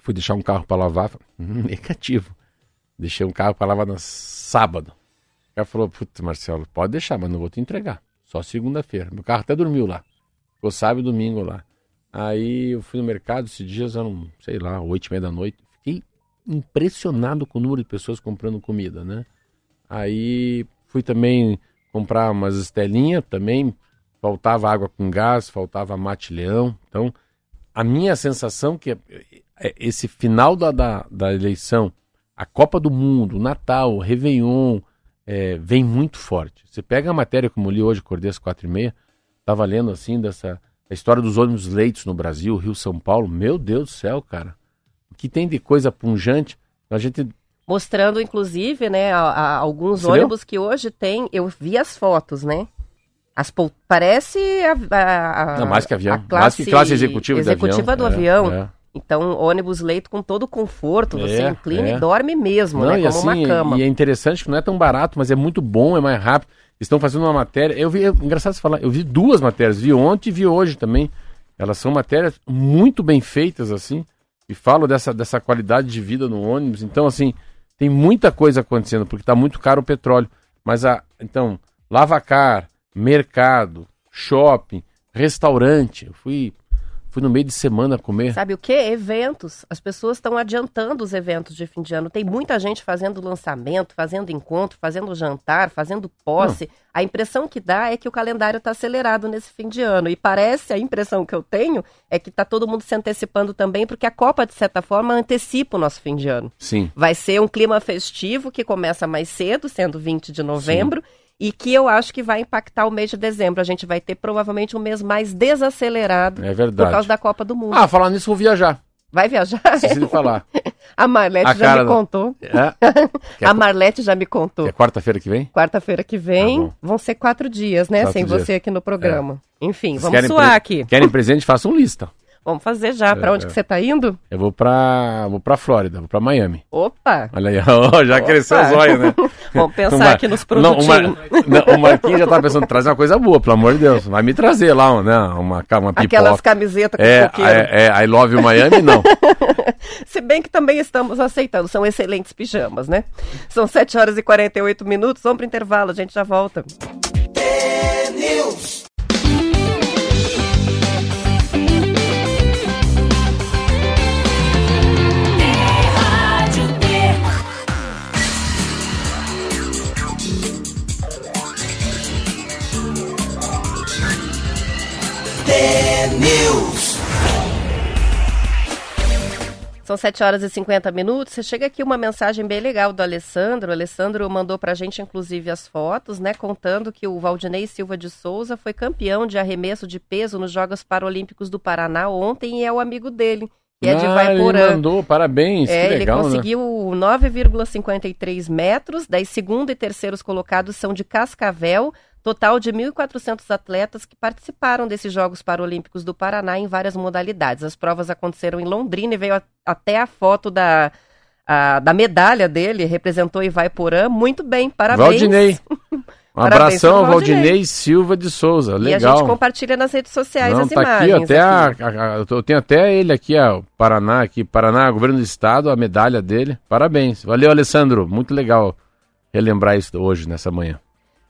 Fui deixar um carro para lavar, negativo. Deixei um carro para lavar no sábado. O cara falou, putz, Marcelo, pode deixar, mas não vou te entregar. Só segunda-feira. Meu carro até dormiu lá. Ficou sábado e domingo lá. Aí eu fui no mercado, esses dias eram, sei lá, oito e meia da noite. Impressionado com o número de pessoas comprando comida, né? Aí fui também comprar umas estelinhas também. Faltava água com gás, faltava mate leão. Então, a minha sensação que é- é esse final da, da, da eleição, a Copa do Mundo, o Natal, o Réveillon, é, vem muito forte. Você pega a matéria, como eu li hoje, Cordês 4 e meia, estava lendo assim dessa a história dos ônibus leitos no Brasil, Rio, São Paulo. Meu Deus do céu, cara. Que tem de coisa punjante? A gente Mostrando, inclusive, né, a- a- alguns Você viu? ônibus que hoje tem. Eu vi as fotos, né? As pol- Parece a, a, a- Não, mais que avião. a Mais que classe executiva executiva avião. do É, avião. é. Então, ônibus leito com todo o conforto, você É, inclina é. e dorme mesmo, Não, né? e Como assim, uma cama. e é interessante que não é tão barato, mas é muito bom, é mais rápido. Estão fazendo uma matéria. Eu vi, é engraçado você falar, eu vi duas matérias, vi ontem e vi hoje também. Elas são matérias muito bem feitas, assim, e falam dessa, dessa qualidade de vida no ônibus. Então, assim, tem muita coisa acontecendo, porque está muito caro o petróleo. Mas a. Então, lavacar, mercado, shopping, restaurante. Eu fui, fui no meio de semana comer. Sabe o que? Eventos. As pessoas estão adiantando os eventos de fim de ano. Tem muita gente fazendo lançamento, fazendo encontro, fazendo jantar, fazendo posse. A impressão que dá é que o calendário está acelerado nesse fim de ano. E parece, a impressão que eu tenho, é que está todo mundo se antecipando também, porque a Copa, de certa forma, antecipa o nosso fim de ano. Sim. Vai ser um clima festivo que começa mais cedo, sendo 20 de novembro, e que eu acho que vai impactar o mês de dezembro. A gente vai ter provavelmente um mês mais desacelerado É por causa da Copa do Mundo. Ah, falar nisso, vou viajar. Vai viajar? De falar. A Marlete A já me contou. É? É A Marlete já me contou. É quarta-feira que vem? Quarta-feira que vem Tá vão ser quatro dias, né? Quatro sem dias. É. você aqui no programa. Enfim, Vocês vamos suar pre- aqui. Querem presente? Façam lista. Vamos fazer já. Pra É, onde é. que você tá indo? Eu vou pra, vou pra Flórida, vou pra Miami. Opa! Olha aí, ó, já cresceu os olhos, né? Vamos pensar Uma- aqui nos Não, produtinhos. uma- não, o Marquinhos já tava pensando, traz uma coisa boa, pelo amor de Deus. Vai me trazer lá, né? Uma, uma pipoca. Aquelas camisetas com É, coqueiro. é, é, I love Miami, não. Se bem que também estamos aceitando. São excelentes pijamas, né? São 7 horas e 48 minutos. Vamos pro intervalo, a gente já volta. São 7 horas e 50 minutos. Você chega aqui uma mensagem bem legal do Alessandro. O Alessandro mandou pra gente, inclusive, as fotos, né? Contando que o Valdinei Silva de Souza foi campeão de arremesso de peso nos Jogos Paralímpicos do Paraná ontem e é o amigo dele, que é de Ah, ele Vaiporã. mandou, parabéns, É, que legal, ele né? conseguiu 9,53 metros, daí segundo e terceiros colocados são de Cascavel, total de 1.400 atletas que participaram desses Jogos Paralímpicos do Paraná em várias modalidades. As provas aconteceram em Londrina e veio a- até a foto da, a- da medalha dele, representou Ivaiporã, muito bem, parabéns. Valdinei. Um Parabéns abração ao Valdinei. Valdinei Silva de Souza, E a legal. gente compartilha nas redes sociais Não, as tá imagens. aqui, até aqui. a- a- eu tenho até ele aqui, ó, Paraná, aqui, Paraná, governo do estado, a medalha dele. Parabéns. Valeu, Alessandro. Muito legal relembrar isso hoje, nessa manhã.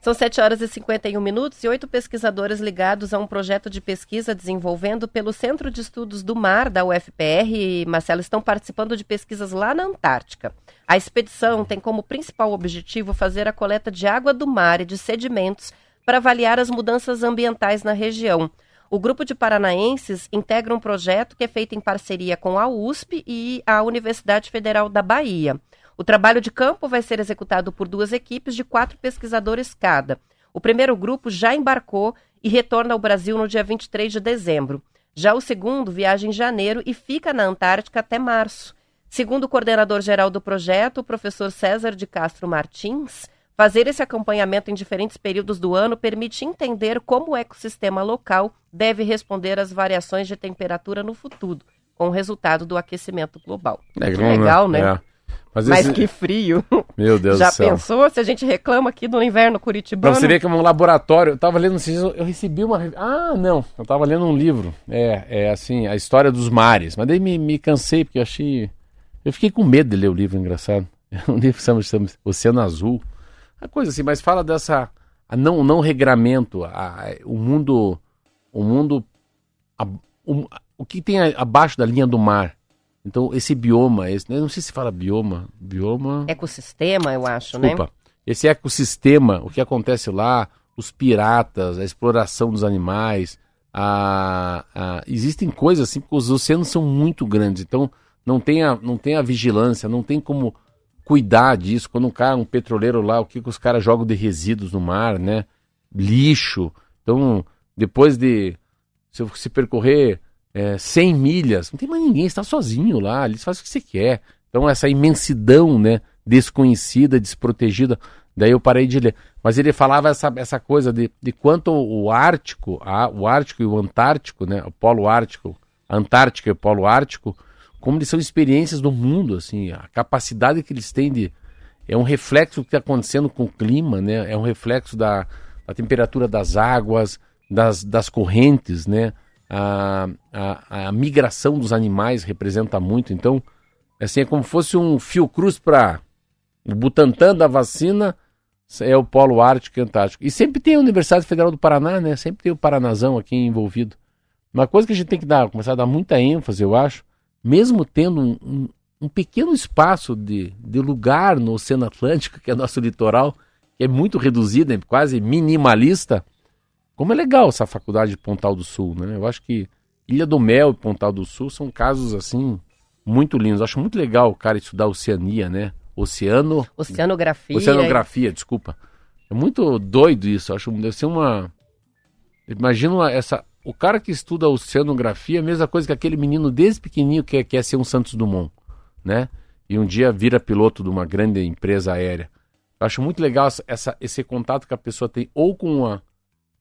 São 7 horas e 51 minutos e oito pesquisadores ligados a um projeto de pesquisa desenvolvendo pelo Centro de Estudos do Mar da UFPR, Marcelo, estão participando de pesquisas lá na Antártica. A expedição tem como principal objetivo fazer a coleta de água do mar e de sedimentos para avaliar as mudanças ambientais na região. O grupo de paranaenses integra um projeto que é feito em parceria com a USP e a Universidade Federal da Bahia. O trabalho de campo vai ser executado por duas equipes de quatro pesquisadores cada. O primeiro grupo já embarcou e retorna ao Brasil no dia 23 de dezembro. Já o segundo viaja em janeiro e fica na Antártica até março. Segundo o coordenador geral do projeto, o professor César de Castro Martins, fazer esse acompanhamento em diferentes períodos do ano permite entender como o ecossistema local deve responder às variações de temperatura no futuro, com o resultado do aquecimento global. É, legal, né? É. Mas, Mas esse... que frio. Meu Deus Já do céu. pensou se a gente reclama aqui do inverno curitibano? Pra você ver que é um laboratório. Eu tava lendo, eu recebi uma. Ah, não. Eu tava lendo um livro. É, é assim, a história dos mares. Mas daí me, me cansei, porque eu achei. Eu fiquei com medo de ler o livro, engraçado. É um livro que chama, Oceano Azul. Uma coisa assim, mas fala dessa. Não, não regramento. A, o mundo. O mundo. A, o, o que tem abaixo da linha do mar então, esse bioma, esse, não sei se fala bioma, bioma... Ecossistema, eu acho, Desculpa. né? Esse ecossistema, o que acontece lá, os piratas, a exploração dos animais, a, a, existem coisas assim, porque os oceanos são muito grandes, então não tem, a, não tem a vigilância, não tem como cuidar disso. Quando um cara, um petroleiro lá, o que, que os caras jogam de resíduos no mar, né? Lixo. Então, depois de se, se percorrer é, 100 milhas, não tem mais ninguém, está sozinho lá, eles fazem o que você quer. Então essa imensidão, né, desconhecida, desprotegida, daí eu parei de ler. Mas ele falava essa, essa coisa de, de quanto o Ártico, a, o Ártico e o Antártico, né, o Polo Ártico, Antártica e o Polo Ártico, como eles são experiências do mundo, assim, a capacidade que eles têm de é um reflexo do que está acontecendo com o clima, né? É um reflexo da, da temperatura das águas, das, das correntes, né? A, a, a migração dos animais representa muito. Então, assim, é como fosse um fio cruz para o Butantan da vacina, é o Polo Ártico e Antártico. E sempre tem a Universidade Federal do Paraná, né? Sempre tem o Paranazão aqui envolvido. Uma coisa que a gente tem que dar, começar a dar muita ênfase, eu acho, mesmo tendo um, um, um pequeno espaço de, de lugar no Oceano Atlântico, que é nosso litoral, que é muito reduzido, é quase minimalista, como é legal essa faculdade de Pontal do Sul, né? Eu acho que Ilha do Mel e Pontal do Sul são casos assim muito lindos. Eu acho muito legal o cara estudar oceania, né? Oceano. Oceanografia. Oceanografia, desculpa. É muito doido isso. Eu acho deve ser uma. Imagina essa. O cara que estuda oceanografia é a mesma coisa que aquele menino desde pequenininho que quer ser um Santos Dumont, né? E um dia vira piloto de uma grande empresa aérea. Eu acho muito legal essa, esse contato que a pessoa tem ou com uma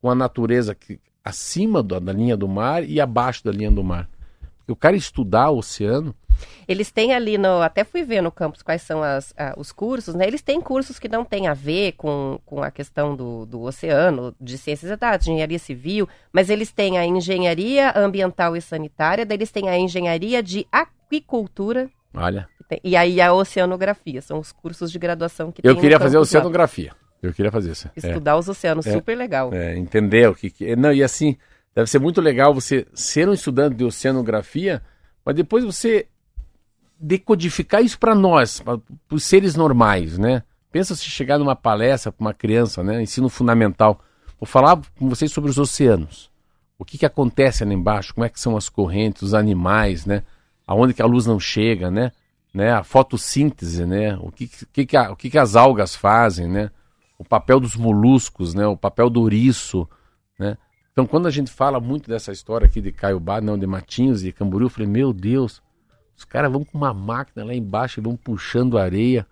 com a natureza que, acima da, da linha do mar e abaixo da linha do mar. Porque o cara estudar o oceano. Eles têm ali no. Até fui ver no campus quais são as, os cursos, né? Eles têm cursos que não têm a ver com, com a questão do, do oceano, de ciências exatas, engenharia civil, mas eles têm a engenharia ambiental e sanitária, daí eles têm a engenharia de aquicultura. Olha. E aí a oceanografia, são os cursos de graduação que Eu queria fazer oceanografia. Lá. Eu queria fazer isso. É. Estudar é. os oceanos, é. super legal. É, entender o que, que. Não, e assim, deve ser muito legal você ser um estudante de oceanografia, mas depois você decodificar isso para nós, para os seres normais, né? Pensa se chegar numa palestra para uma criança, né? Ensino fundamental. Vou falar com vocês sobre os oceanos. O que, que acontece ali embaixo, como é que são as correntes, os animais, né? Aonde que a luz não chega, né? né? A fotossíntese, né? O que, que, que, a, o que, que as algas fazem, né? O papel dos moluscos, né, o papel do ouriço, né? Então, quando a gente fala muito dessa história aqui de Caiobá, não, de Matinhos e Camboriú, eu falei, meu Deus, os caras vão com uma máquina lá embaixo e vão puxando areia,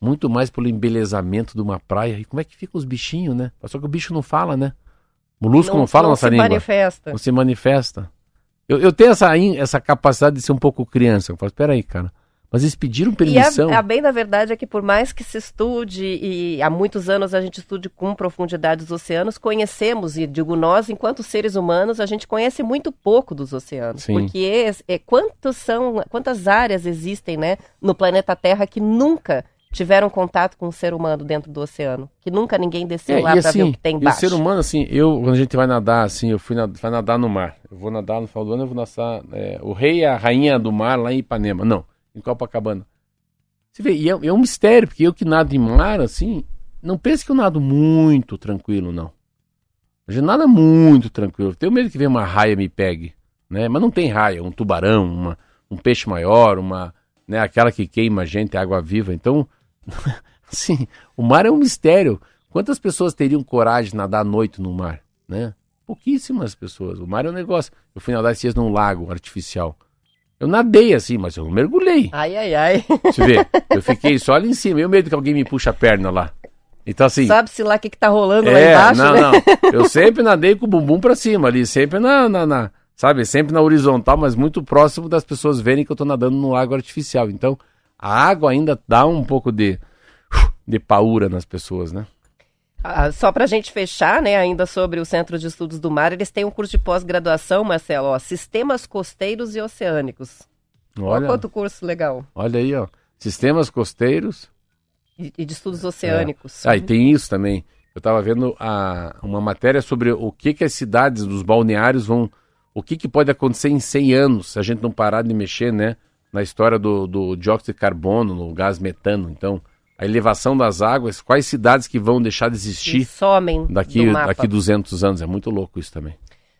muito mais pelo embelezamento de uma praia. E como é que ficam os bichinhos, né? Só que o bicho não fala, né? Molusco não, não fala não nossa língua. Não se manifesta. Não se manifesta. Eu, eu tenho essa, essa capacidade de ser um pouco criança. Eu falo, espera aí, cara. Mas eles pediram permissão. E a, a, bem da verdade é que por mais que se estude, e há muitos anos a gente estude com profundidade os oceanos, conhecemos, e digo nós, enquanto seres humanos, a gente conhece muito pouco dos oceanos. Sim. Porque é, é, quantos são, quantas áreas existem né, no planeta Terra que nunca tiveram contato com um ser humano dentro do oceano, que nunca ninguém desceu É, lá para ver assim, o que tem e o embaixo. ser humano, assim, eu, quando a gente vai nadar, assim, eu fui na- vai nadar no mar. Eu vou nadar no final do ano, eu vou nadar é, o rei e a rainha do mar lá em Ipanema. Não, em Copacabana. Você vê, e é, é um mistério, porque eu que nado em mar, assim, não pense que eu nado muito tranquilo, não. A gente nada muito tranquilo. Tenho medo que venha uma raia me pegue, né? Mas não tem raia, um tubarão, uma, um peixe maior, uma, né, aquela que queima a gente, água viva. Então, assim, o mar é um mistério. Quantas pessoas teriam coragem de nadar à noite no mar, né? Pouquíssimas pessoas. O mar é um negócio. Eu fui nadar esses dias num lago artificial. Eu nadei assim, mas eu não mergulhei. Ai, ai, ai. Você vê? Eu fiquei só ali em cima. Eu medo que alguém me puxe a perna lá. Então assim, Sabe-se lá o que, que tá rolando lá é, embaixo, não, né? não. Eu sempre nadei com o bumbum pra cima ali, sempre na, na, na- sabe, sempre na horizontal, mas muito próximo das pessoas verem que eu tô nadando no lago artificial. Então, a água ainda dá um pouco de de paura nas pessoas, né? Ah, só para a gente fechar, né, ainda sobre o Centro de Estudos do Mar, eles têm um curso de pós-graduação, Marcelo, ó, Sistemas Costeiros e Oceânicos. Olha Olha, quanto curso legal. olha aí, ó. Sistemas costeiros. E, e de estudos oceânicos. Ah, e tem isso também. Eu estava vendo a, uma matéria sobre o que, que as cidades dos balneários vão. O que, que pode acontecer em 100 anos se a gente não parar de mexer, né? Na história do, do dióxido de carbono, no gás metano. Então, a elevação das águas, quais cidades que vão deixar de existir somem daqui, do mapa. daqui 200 anos? É muito louco isso também.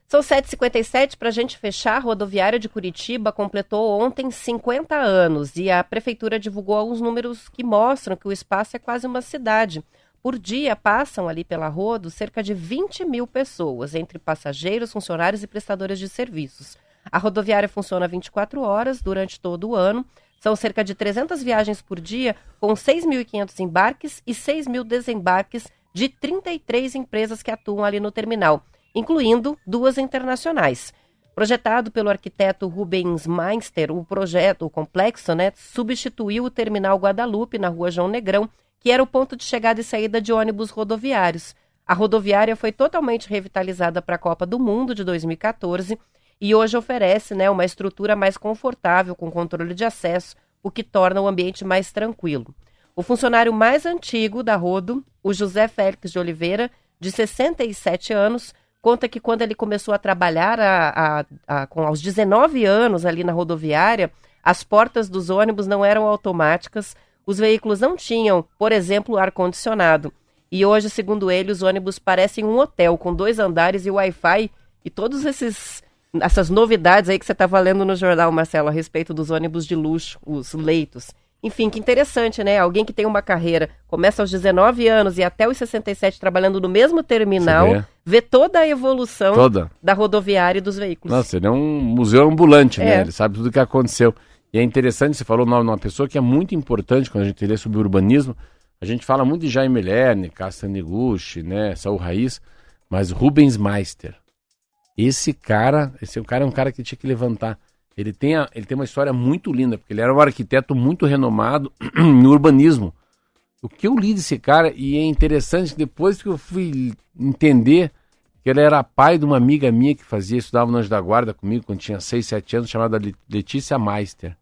São 7h57, para a gente fechar, a rodoviária de Curitiba completou ontem 50 anos e a prefeitura divulgou alguns números que mostram que o espaço é quase uma cidade. Por dia passam ali pela rodo cerca de 20 mil pessoas, entre passageiros, funcionários e prestadores de serviços. A rodoviária funciona 24 horas durante todo o ano. São cerca de 300 viagens por dia, com 6.500 embarques e 6 mil desembarques de 33 empresas que atuam ali no terminal incluindo duas internacionais. Projetado pelo arquiteto Rubens Meinster, o projeto, o complexo, né, substituiu o terminal Guadalupe na rua João Negrão, que era o ponto de chegada e saída de ônibus rodoviários. A rodoviária foi totalmente revitalizada para a Copa do Mundo de 2014 e hoje oferece né, uma estrutura mais confortável, com controle de acesso, o que torna o ambiente mais tranquilo. O funcionário mais antigo da Rodo, o José Félix de Oliveira, de 67 anos, conta que quando ele começou a trabalhar a, a, a, com aos 19 anos ali na rodoviária, as portas dos ônibus não eram automáticas, os veículos não tinham, por exemplo, ar-condicionado. E hoje, segundo ele, os ônibus parecem um hotel com dois andares e Wi-Fi e todos esses essas novidades aí que você estava lendo no jornal, Marcelo, a respeito dos ônibus de luxo, os leitos. Enfim, que interessante, né? Alguém que tem uma carreira, começa aos 19 anos e até os 67 trabalhando no mesmo terminal, vê. vê toda a evolução Toda. da rodoviária e dos veículos. Nossa, ele é um museu ambulante, né? É. Ele sabe tudo o que aconteceu. E é interessante, você falou o nome de uma pessoa que é muito importante quando a gente lê sobre urbanismo. A gente fala muito de Jaime Lerner, Castaniguchi, né? Saul Raiz, mas Rubens Meister. Esse cara, esse cara é um cara que tinha que levantar. Ele tem, a- ele tem uma história muito linda, porque ele era um arquiteto muito renomado no urbanismo. O que eu li desse cara, e é interessante, depois que eu fui entender que ele era pai de uma amiga minha que fazia, estudava no Anjo da Guarda comigo quando tinha 6, 7 anos, chamada Le- Letícia Meister.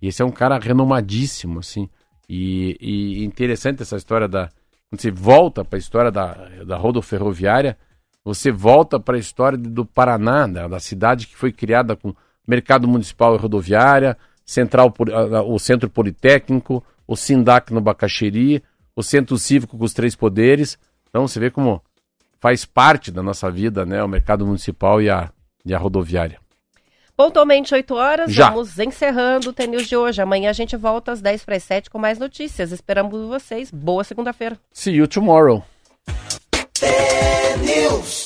E esse é um cara renomadíssimo, assim. E, e interessante essa história da. Quando você volta para a história da, da rodoferroviária, você volta para a história do Paraná, da, da cidade que foi criada com mercado municipal e rodoviária, central, o centro politécnico, o Sindac no Bacaxeri, o centro cívico com os três poderes. Então você vê como faz parte da nossa vida, né, o mercado municipal e a, e a rodoviária. Pontualmente 8 horas, Já. vamos encerrando o TNews de hoje. Amanhã a gente volta às 10 para as 7 com mais notícias. Esperamos vocês. Boa segunda-feira. See you tomorrow. News.